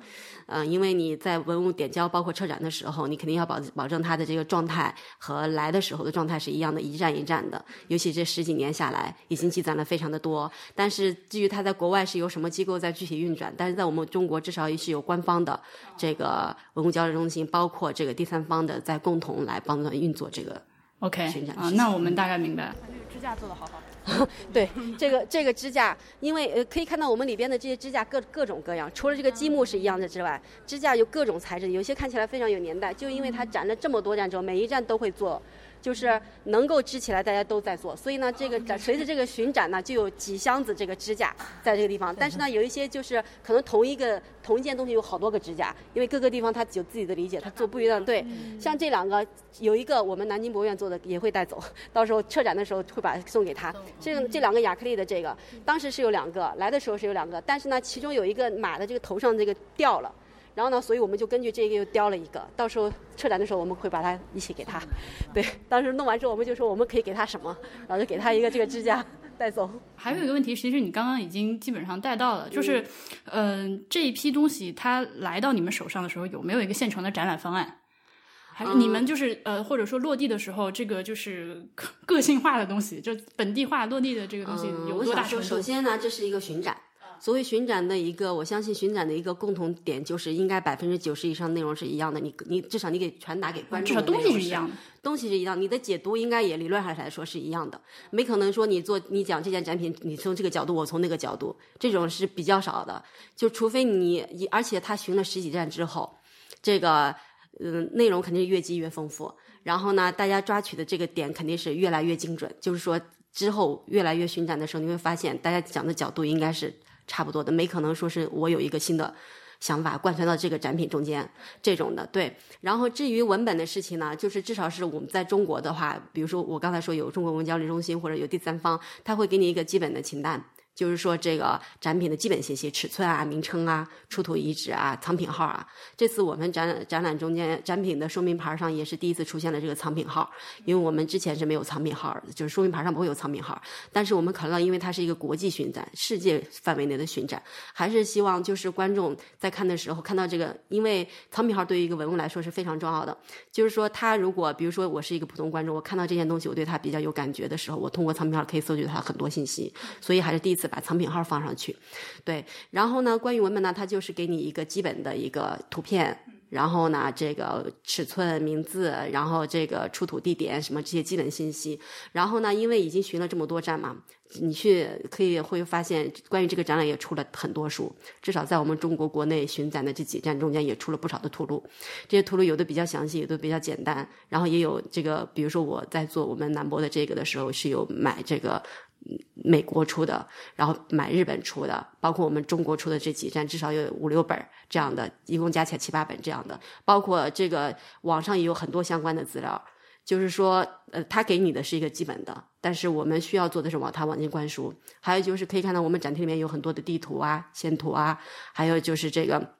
嗯，因为你在文物点交包括车展的时候，你肯定要保保证它的这个状态和来的时候的状态是一样，一站一站的。尤其这十几年下来，已经积攒了非常的多。但是至于它在国外是由什么机构在具体运转，但是在我们中国至少也是有官方的这个文物交流中心，包括这个第三方的在共同来帮助运作这个 OK 那我们大概明白了。支架做的好好。对，这个这个支架，因为呃可以看到我们里边的这些支架各各种各样，除了这个积木是一样的之外，支架有各种材质，有些看起来非常有年代，就因为它展了这么多站之后，每一站都会做。就是能够支起来，大家都在做，所以呢，这个展随着这个巡展呢，就有几箱子这个支架在这个地方。但是呢，有一些就是可能同一个同一件东西有好多个支架，因为各个地方它有自己的理解，它做不一样。对，像这两个有一个我们南京博物院做的，也会带走，到时候撤展的时候会把送给他。这个这两个亚克力的这个，当时是有两个，来的时候是有两个，但是呢，其中有一个马的这个头上这个掉了。然后呢，所以我们就根据这个又雕了一个，到时候车展的时候我们会把它一起给他。对，当时弄完之后我们就说我们可以给他什么，然后就给他一个这个支架带走。还有一个问题，其实你刚刚已经基本上带到了，就是，嗯、这一批东西它来到你们手上的时候，有没有一个现成的展览方案？还是你们就是呃，或者说落地的时候，这个就是个 个性化的东西，就本地化落地的这个东西嗯，有多大程度？首先呢，这是一个巡展。所谓巡展的一个，我相信巡展的一个共同点就是，应该百分之九十以上内容是一样的。你你至少你给传达给观众的至少东西是一样的。东西是一样，你的解读应该也理论上来说是一样的，没可能说你做你讲这件展品，你从这个角度，我从那个角度，这种是比较少的。就除非你，而且他巡了十几站之后，这个嗯内容肯定是越积越丰富，然后呢，大家抓取的这个点肯定是越来越精准，就是说之后越来越巡展的时候，你会发现大家讲的角度应该是差不多的，没可能说是我有一个新的。想法贯穿到这个展品中间，这种的对。然后至于文本的事情呢，就是至少是我们在中国的话，比如说我刚才说有中国文交流中心或者有第三方，他会给你一个基本的清单，就是说这个展品的基本信息，尺寸啊、名称啊、出土遗址啊、藏品号啊。这次我们展展览中间展品的说明牌上也是第一次出现了这个藏品号，因为我们之前是没有藏品号，就是说明牌上不会有藏品号。但是我们考虑到，因为它是一个国际巡展，世界范围内的巡展，还是希望就是观众在看的时候看到这个，因为藏品号对于一个文物来说是非常重要的。就是说，他如果比如说我是一个普通观众，我看到这件东西，我对它比较有感觉的时候，我通过藏品号可以搜集它很多信息，所以还是第一次把藏品号放上去。对，然后呢，关于文本呢，它就是给你一个基本的一个图片。然后呢，这个尺寸、名字，然后这个出土地点什么这些基本信息。然后呢，因为已经巡了这么多站嘛，你去可以会发现，关于这个展览也出了很多书，至少在我们中国国内巡展的这几站中间也出了不少的图录。这些图录有的比较详细，有的比较简单，然后也有这个，比如说我在做我们南博的这个的时候，是有买这个。美国出的，然后买日本出的，包括我们中国出的这几站，至少有五六本这样的，一共加起来七八本这样的。包括这个网上也有很多相关的资料，就是说，呃，他给你的是一个基本的，但是我们需要做的是往他往进灌输。还有就是可以看到我们展厅里面有很多的地图啊、线图啊，还有就是这个。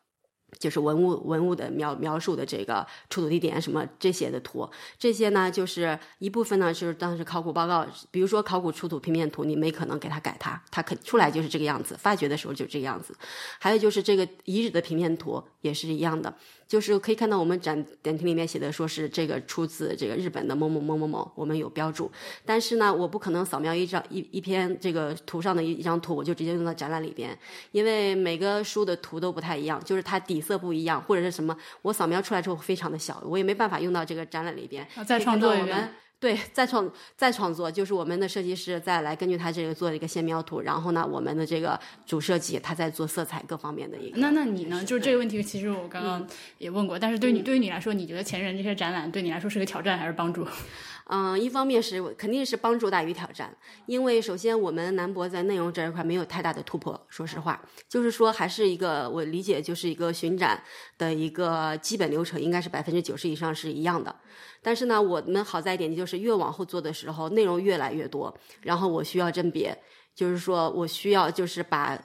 就是文物文物的描描述的这个出土地点什么这些的图，这些呢就是一部分呢就是当时考古报告，比如说考古出土平面图，你没可能给它改它，它肯出来就是这个样子，发掘的时候就这个样子。还有就是这个遗址的平面图也是一样的，就是可以看到我们展展厅里面写的说是这个出自这个日本的某某某某某，我们有标注。但是呢，我不可能扫描一张一一篇这个图上的一一张图，我就直接用到展览里边，因为每个书的图都不太一样，就是它底色不一样，或者是什么，我扫描出来之后非常的小，我也没办法用到这个展览里边。再创作我们。对，再创再创作，就是我们的设计师再来根据他这个做一个线描图，然后呢，我们的这个主设计他在做色彩各方面的一个。那那你呢？就是这个问题，其实我刚刚也问过，但是对你对于你来说，你觉得前人这些展览对你来说是个挑战还是帮助？嗯，一方面是肯定是帮助大于挑战，因为首先我们南博在内容这一块没有太大的突破，说实话，就是说还是一个我理解就是一个巡展的一个基本流程，应该是百分之九十以上是一样的。但是呢，我们好在一点就是越往后做的时候，内容越来越多，然后我需要甄别，就是说我需要就是把。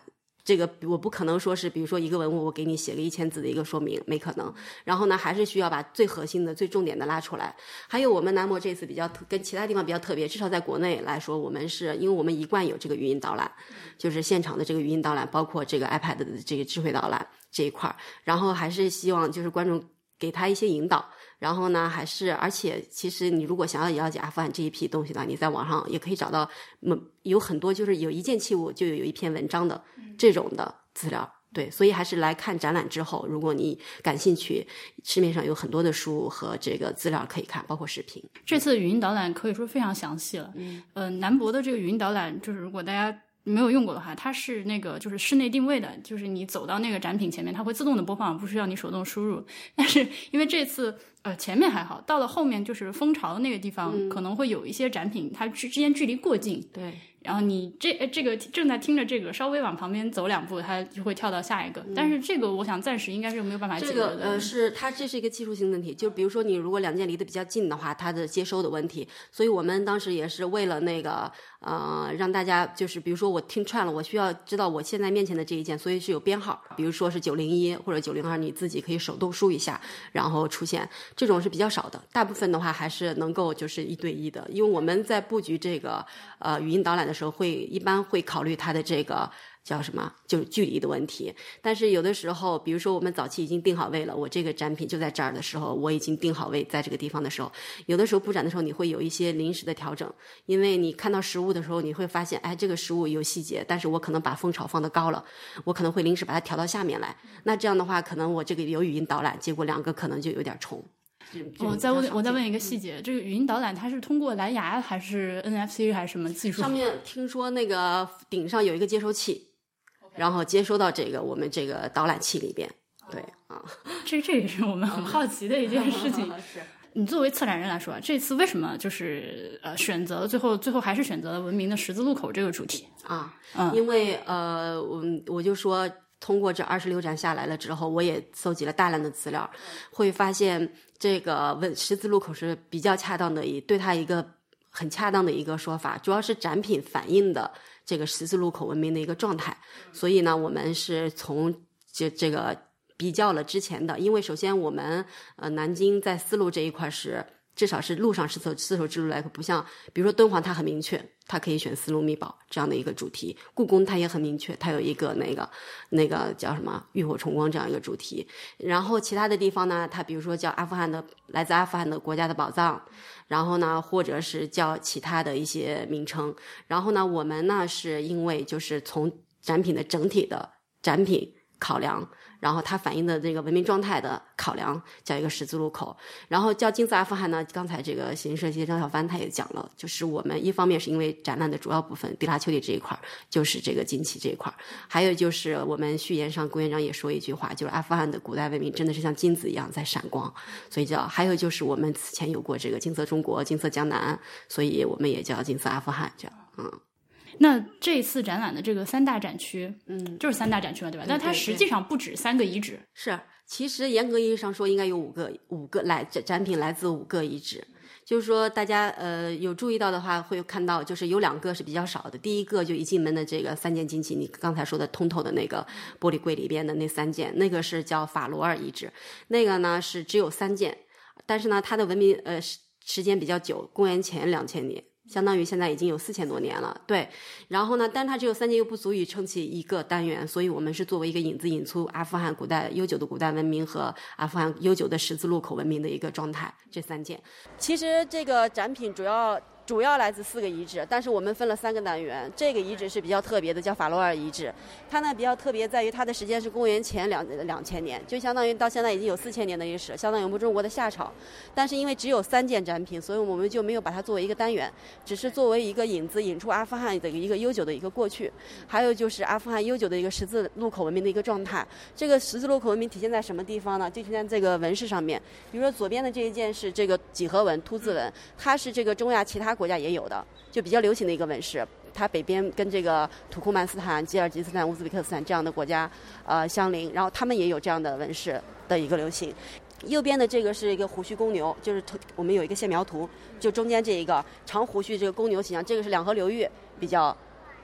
这个我不可能说是，比如说一个文物，我给你写个一千字的一个说明，没可能。然后呢，还是需要把最核心的、最重点的拉出来。还有我们南模这次比较跟其他地方比较特别，至少在国内来说，我们是因为我们一贯有这个语音导览，就是现场的这个语音导览，包括这个 iPad 的这个智慧导览这一块儿。然后还是希望就是观众给他一些引导。然后呢，还是而且其实你如果想要了解阿富汗这一批东西的话，你在网上也可以找到，嗯，有很多就是有一件器物就有一篇文章的这种的资料。对，所以还是来看展览之后，如果你感兴趣，市面上有很多的书和这个资料可以看，包括视频。这次语音导览可以说非常详细了。嗯，呃，南博的这个语音导览，就是如果大家没有用过的话，它是那个就是室内定位的，就是你走到那个展品前面，它会自动的播放，不需要你手动输入。但是因为这次呃前面还好，到了后面就是蜂巢那个地方，可能会有一些展品它之之间距离过近，对。然后你这呃这个正在听着这个，稍微往旁边走两步，它就会跳到下一个。但是这个我想暂时应该是没有办法解这决的。个呃是它这是一个技术性问题，就比如说你如果两件离得比较近的话，它的接收的问题。所以我们当时也是为了那个呃让大家就是比如说我听串了，我需要知道我现在面前的这一件，所以是有编号，比如说是九零一或者九零二，你自己可以手动输一下，然后出现这种是比较少的。大部分的话还是能够就是一对一的，因为我们在布局这个呃语音导览的时候。会一般会考虑它的这个叫什么，就是距离的问题。但是有的时候，比如说我们早期已经定好位了，我这个展品就在这儿的时候，我已经定好位在这个地方的时候，有的时候布展的时候你会有一些临时的调整，因为你看到实物的时候，你会发现，哎，这个实物有细节，但是我可能把蜂巢放得高了，我可能会临时把它调到下面来。那这样的话，可能我这个有语音导览，结果两个可能就有点重。我再问，我再问一个细节，这个语音导览它是通过蓝牙还是 NFC 还是什么技术？上面听说那个顶上有一个接收器，然后接收到这个我们这个导览器里边。对啊，这这也是我们很好奇的一件事情。是 你作为策展人来说，这次为什么就是呃选择最后最后还是选择了文明的十字路口这个主题啊？嗯，因为呃，我我就说。通过这二十六展下来了之后，我也搜集了大量的资料，会发现这个问十字路口是比较恰当的，一对它一个很恰当的一个说法，主要是展品反映的这个十字路口文明的一个状态。所以呢，我们是从这这个比较了之前的，因为首先我们呃南京在丝路这一块是。至少是路上是走丝绸之路来，不像比如说敦煌，它很明确，它可以选丝路密宝这样的一个主题。故宫它也很明确，它有一个那个那个叫什么浴火重光这样一个主题。然后其他的地方呢，它比如说叫阿富汗的来自阿富汗的国家的宝藏，然后呢，或者是叫其他的一些名称。然后呢，我们呢是因为就是从展品的整体的展品考量。然后它反映的这个文明状态的考量叫一个十字路口，然后叫金色阿富汗呢。刚才这个形式设计张小帆他也讲了，就是我们一方面是因为展览的主要部分地拉丘里这一块就是这个金旗这一块还有就是我们序言上郭院长也说一句话，就是阿富汗的古代文明真的是像金子一样在闪光，所以叫还有就是我们此前有过这个金色中国、金色江南，所以我们也叫金色阿富汗，这样嗯。那这次展览的这个三大展区，嗯，就是三大展区嘛，对吧？但它实际上不止三个遗址。是，其实严格意义上说，应该有五个，五个来展展品来自五个遗址。就是说，大家呃有注意到的话，会看到就是有两个是比较少的。第一个就一进门的这个三件金器，你刚才说的通透的那个玻璃柜里边的那三件，那个是叫法罗尔遗址。那个呢是只有三件，但是呢它的文明呃时时间比较久，公元前两千年。相当于现在已经有四千多年了，对。然后呢，但它只有三件，又不足以撑起一个单元，所以我们是作为一个引子引出阿富汗古代悠久的古代文明和阿富汗悠久的十字路口文明的一个状态。这三件，其实这个展品主要。主要来自四个遗址，但是我们分了三个单元。这个遗址是比较特别的，叫法罗尔遗址。它呢比较特别在于它的时间是公元前两两千年，就相当于到现在已经有四千年的历史，相当于我们中国的夏朝。但是因为只有三件展品，所以我们就没有把它作为一个单元，只是作为一个引子引出阿富汗的一个悠久的一个过去，还有就是阿富汗悠久的一个十字路口文明的一个状态。这个十字路口文明体现在什么地方呢？就体现在这个纹饰上面。比如说左边的这一件是这个几何纹、凸字纹，它是这个中亚其他。国家也有的，就比较流行的一个纹饰。它北边跟这个土库曼斯坦、吉尔吉斯斯坦、乌兹别克斯坦这样的国家呃相邻，然后他们也有这样的纹饰的一个流行。右边的这个是一个胡须公牛，就是图我们有一个线描图，就中间这一个长胡须这个公牛形象，这个是两河流域比较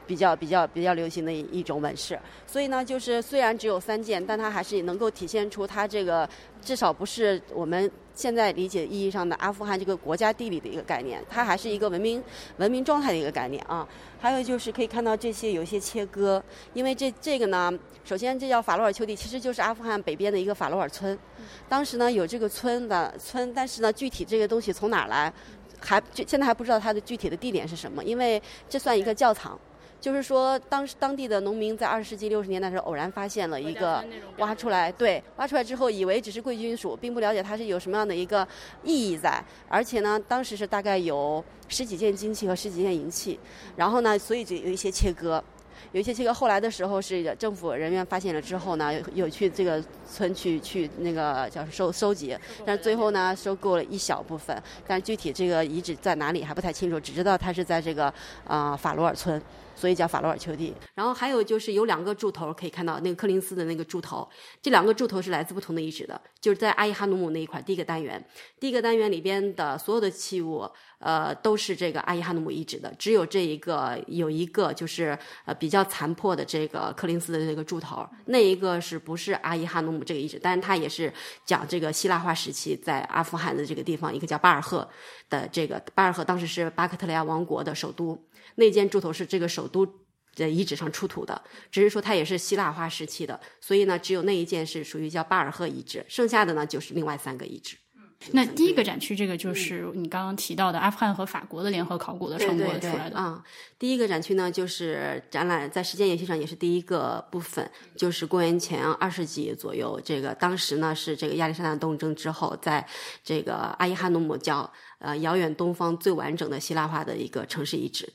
比较比较比较流行的一一种纹饰。所以呢，就是虽然只有三件，但它还是能够体现出它这个至少不是我们。现在理解意义上的阿富汗这个国家地理的一个概念，它还是一个文明文明状态的一个概念啊。还有就是可以看到这些有一些切割，因为这这个呢，首先这叫法罗尔丘地，其实就是阿富汗北边的一个法罗尔村。当时呢有这个村的村，但是呢具体这个东西从哪儿来，还现在还不知道它的具体的地点是什么，因为这算一个窖藏。就是说，当时当地的农民在二十世纪六十年代的时候偶然发现了一个挖出来，对，挖出来之后以为只是贵金属，并不了解它是有什么样的一个意义在。而且呢，当时是大概有十几件金器和十几件银器，然后呢，所以就有一些切割，有一些切割。后来的时候是政府人员发现了之后呢，有去这个村去去那个叫收收集，但是最后呢收购了一小部分，但具体这个遗址在哪里还不太清楚，只知道它是在这个啊法罗尔村。所以叫法罗尔丘地，然后还有就是有两个柱头可以看到，那个柯林斯的那个柱头，这两个柱头是来自不同的遗址的，就是在阿伊哈努姆那一块第一个单元，第一个单元里边的所有的器物，呃，都是这个阿伊哈努姆遗址的，只有这一个有一个就是呃比。较残破的这个柯林斯的这个柱头，那一个是不是阿伊哈努姆这个遗址？但是它也是讲这个希腊化时期在阿富汗的这个地方，一个叫巴尔赫的这个巴尔赫当时是巴克特利亚王国的首都，那件柱头是这个首都的遗址上出土的，只是说它也是希腊化时期的，所以呢，只有那一件是属于叫巴尔赫遗址，剩下的呢就是另外三个遗址。那第一个展区，这个就是你刚刚提到的阿富汗和法国的联合考古的成果出来的。啊、第一个展区呢，就是展览在时间延续上也是第一个部分，就是公元前二世纪左右，这个当时呢是这个亚历山大东征之后，在这个阿伊哈努姆叫呃遥远东方最完整的希腊化的一个城市遗址。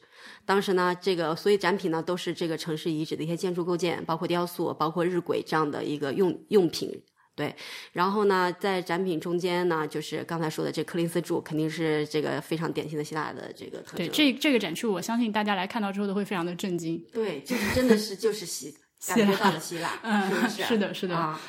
当时呢，这个所以展品呢都是这个城市遗址的一些建筑构件，包括雕塑，包括日晷这样的一个用用品。对，然后呢，在展品中间呢，就是刚才说的这柯林斯柱，肯定是这个非常典型的希腊的这个特征。对，这这个展区，我相信大家来看到之后都会非常的震惊。对，就是真的是就是希 感觉到了希腊，嗯是不是？是的是的啊。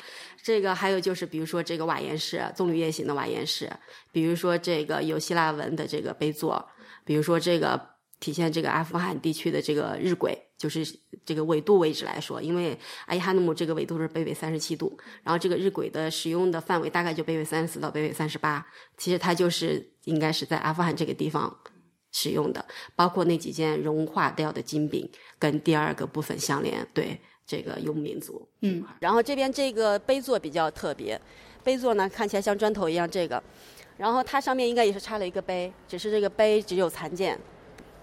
这个还有就是，比如说这个瓦岩石，棕榈叶形的瓦岩石，比如说这个有希腊文的这个碑座，比如说这个体现这个阿富汗地区的这个日晷，就是这个纬度位置来说，因为阿伊哈努姆这个纬度是北纬三十七度，然后这个日晷的使用的范围大概就北纬三十四到北纬三十八，其实它就是应该是在阿富汗这个地方使用的，包括那几件融化掉的金饼跟第二个部分相连，对这个游牧民族。嗯，然后这边这个碑座比较特别，碑座呢看起来像砖头一样，这个，然后它上面应该也是插了一个碑，只是这个碑只有残件。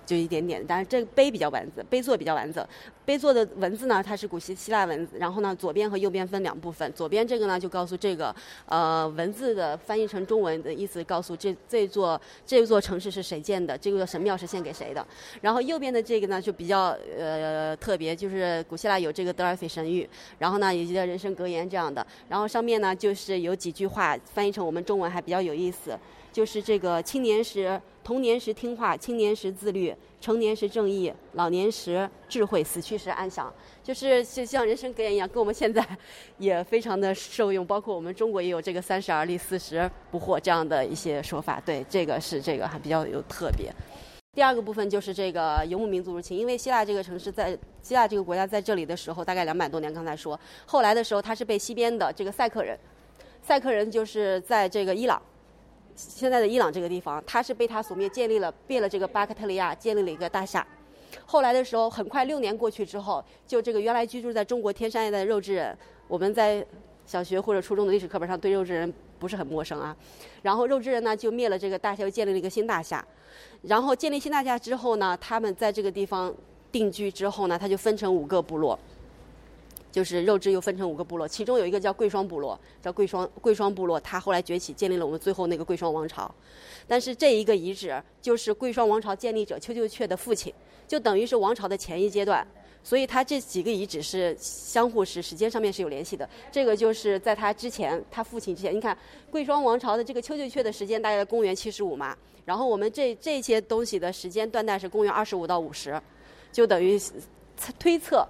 就一点点，但是这个碑比较完整，碑座比较完整。碑座的文字呢，它是古希希腊文字，然后呢，左边和右边分两部分。左边这个呢，就告诉这个呃文字的翻译成中文的意思，告诉这这座这座城市是谁建的，这个神庙是献给谁的。然后右边的这个呢，就比较呃特别，就是古希腊有这个德尔斐神谕，然后呢，有些人生格言这样的。然后上面呢，就是有几句话翻译成我们中文还比较有意思，就是这个青年时。童年时听话，青年时自律，成年时正义，老年时智慧，死去时安详。就是就像人生格言一样，跟我们现在也非常的受用。包括我们中国也有这个“三十而立，四十不惑”这样的一些说法。对，这个是这个还比较有特别。第二个部分就是这个游牧民族入侵，因为希腊这个城市在希腊这个国家在这里的时候，大概两百多年。刚才说，后来的时候，它是被西边的这个塞克人，塞克人就是在这个伊朗。现在的伊朗这个地方，他是被他所灭，建立了灭了这个巴克特利亚，建立了一个大夏。后来的时候，很快六年过去之后，就这个原来居住在中国天山一带的肉质人，我们在小学或者初中的历史课本上对肉质人不是很陌生啊。然后肉质人呢就灭了这个大夏，又建立了一个新大夏。然后建立新大夏之后呢，他们在这个地方定居之后呢，他就分成五个部落。就是肉质又分成五个部落，其中有一个叫贵霜部落，叫贵霜贵霜部落，它后来崛起，建立了我们最后那个贵霜王朝。但是这一个遗址就是贵霜王朝建立者丘就阙的父亲，就等于是王朝的前一阶段。所以它这几个遗址是相互是时间上面是有联系的。这个就是在他之前，他父亲之前，你看贵霜王朝的这个丘就阙的时间大概在公元七十五嘛，然后我们这这些东西的时间断代是公元二十五到五十，就等于推测。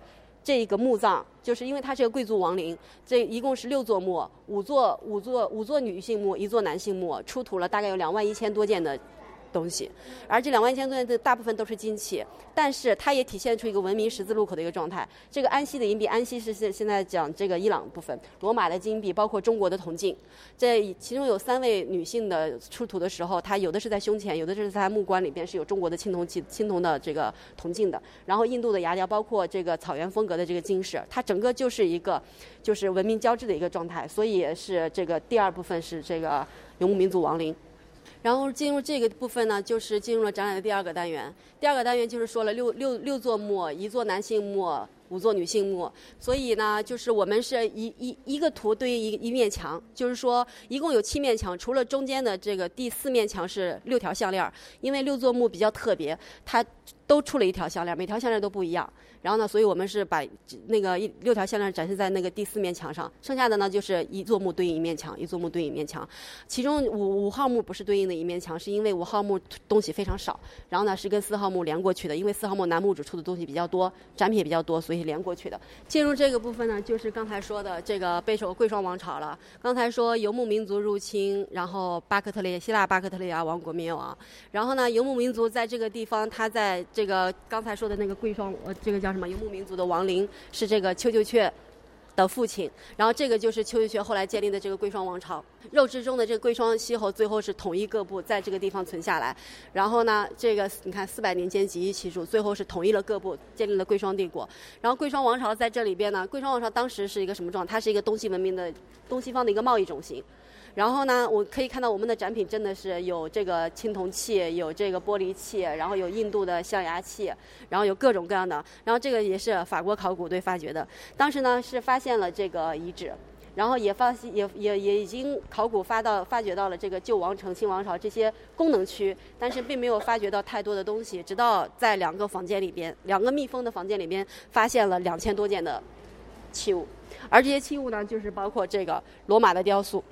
这个墓葬，就是因为它是个贵族王陵，这一共是六座墓，五座五座五座女性墓，一座男性墓，出土了大概有两万一千多件的东西，而这两万一千多件的大部分都是金器，但是它也体现出一个文明十字路口的一个状态。这个安息的银币，安息是现现在讲这个伊朗部分，罗马的金币，包括中国的铜镜，这其中有三位女性的出土的时候，它有的是在胸前，有的是在木棺里边是有中国的青铜器、青铜的这个铜镜的，然后印度的牙雕，包括这个草原风格的这个金饰，它整个就是一个就是文明交织的一个状态，所以是这个第二部分是这个游牧民族亡灵。然后进入这个部分呢，就是进入了展览的第二个单元。第二个单元就是说了六六六座墓，一座男性墓，五座女性墓。所以呢，就是我们是一一一个图对应一一面墙，就是说一共有七面墙，除了中间的这个第四面墙是六条项链，因为六座墓比较特别，它都出了一条项链，每条项链都不一样。然后呢，所以我们是把那个一六条项链展示在那个第四面墙上，剩下的呢就是一座墓对应一面墙，一座墓对应一面墙。其中五五号墓不是对应的一面墙，是因为五号墓东西非常少，然后呢是跟四号墓连过去的，因为四号墓男墓主出的东西比较多，展品也比较多，所以连过去的。进入这个部分呢，就是刚才说的这个备受贵霜王朝了。刚才说游牧民族入侵，然后巴克特利希腊巴克特利亚王国灭亡。然后呢，游牧民族在这个地方，他在这个刚才说的那个贵霜，呃，这个叫什么？游牧民族的亡灵是这个丘丘阙。的父亲，然后这个就是丘丘阙后来建立的这个贵霜王朝。肉质中的这个贵霜西侯最后是统一各部，在这个地方存下来。然后呢，这个你看四百年间集一其主，最后是统一了各部，建立了贵霜帝国。然后贵霜王朝在这里边呢，贵霜王朝当时是一个什么状态？它是一个东西文明的东西方的一个贸易中心。然后呢，我可以看到我们的展品真的是有这个青铜器，有这个玻璃器，然后有印度的象牙器，然后有各种各样的。然后这个也是法国考古队发掘的，当时呢是发现了这个遗址，然后也发现也也也已经考古发到发掘到了这个旧王城、新王朝这些功能区，但是并没有发掘到太多的东西。直到在两个房间里边，两个密封的房间里边，发现了两千多件的器物，而这些器物呢，就是包括这个罗马的雕塑。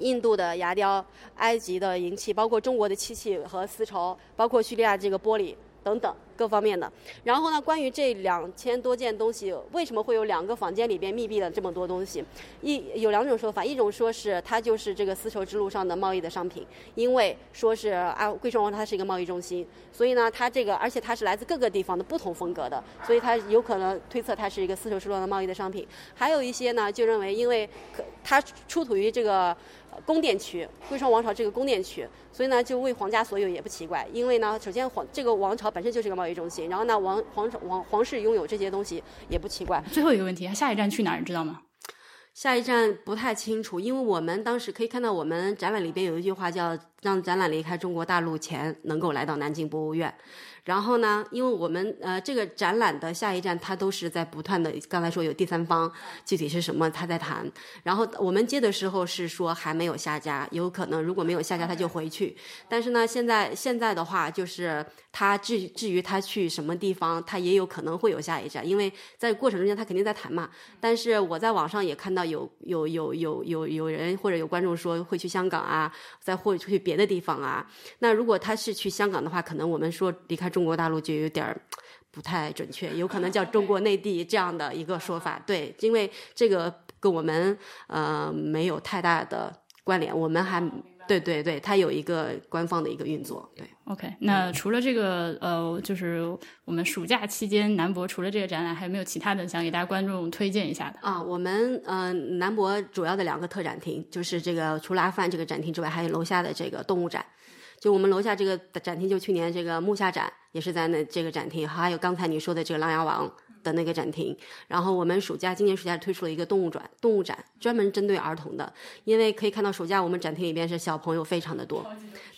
印度的牙雕、埃及的银器，包括中国的漆器和丝绸，包括叙利亚这个玻璃等等。各方面的，然后呢？关于这两千多件东西，为什么会有两个房间里边密闭了这么多东西？一有两种说法，一种说是它就是这个丝绸之路上的贸易的商品，因为说是啊，贵霜王它是一个贸易中心，所以呢，它这个而且它是来自各个地方的不同风格的，所以它有可能推测它是一个丝绸之路上的贸易的商品。还有一些呢，就认为因为它出土于这个宫殿区，贵霜王朝这个宫殿区，所以呢，就为皇家所有也不奇怪。因为呢，首先皇这个王朝本身就是个贸易。中心，然后呢，王皇王皇室拥有这些东西也不奇怪。最后一个问题，下一站去哪儿？你知道吗？下一站不太清楚，因为我们当时可以看到，我们展览里边有一句话叫“让展览离开中国大陆前，能够来到南京博物院”。然后呢，因为我们呃这个展览的下一站，它都是在不断的，刚才说有第三方，具体是什么他在谈。然后我们接的时候是说还没有下家，有可能如果没有下家他就回去。但是呢，现在现在的话就是他至至于他去什么地方，他也有可能会有下一站，因为在过程中间他肯定在谈嘛。但是我在网上也看到有有有有有有人或者有观众说会去香港啊，再或者去别的地方啊。那如果他是去香港的话，可能我们说离开。中国大陆就有点儿不太准确，有可能叫中国内地这样的一个说法。对，因为这个跟我们呃没有太大的关联，我们还对对对，它有一个官方的一个运作。对，OK。那除了这个呃，就是我们暑假期间南博除了这个展览，还有没有其他的想给大家观众推荐一下的啊？我们呃南博主要的两个特展厅，就是这个除了阿富汗这个展厅之外，还有楼下的这个动物展。就我们楼下这个展厅，就去年这个木下展也是在那这个展厅，还有刚才你说的这个琅琊王。的那个展厅，然后我们暑假今年暑假推出了一个动物展，动物展专门针对儿童的，因为可以看到暑假我们展厅里边是小朋友非常的多，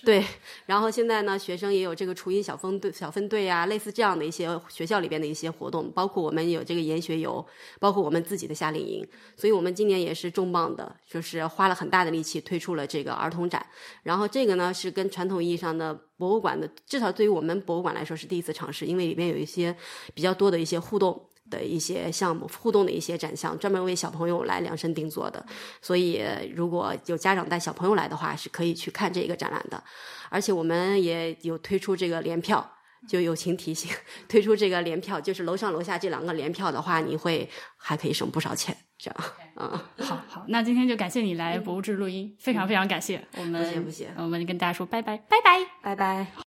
对，然后现在呢学生也有这个雏鹰小分队小分队啊，类似这样的一些学校里边的一些活动，包括我们有这个研学游，包括我们自己的夏令营，所以我们今年也是重磅的，就是花了很大的力气推出了这个儿童展，然后这个呢是跟传统意义上的。博物馆的至少对于我们博物馆来说是第一次尝试，因为里边有一些比较多的一些互动的一些项目，互动的一些展项，专门为小朋友来量身定做的。所以如果有家长带小朋友来的话，是可以去看这个展览的。而且我们也有推出这个联票。就友情提醒，推出这个联票，就是楼上楼下这两个联票的话，你会还可以省不少钱，这样。嗯，好好，那今天就感谢你来博物志录音，非常非常感谢。我们不谢不谢，我们跟大家说拜拜拜拜。拜拜。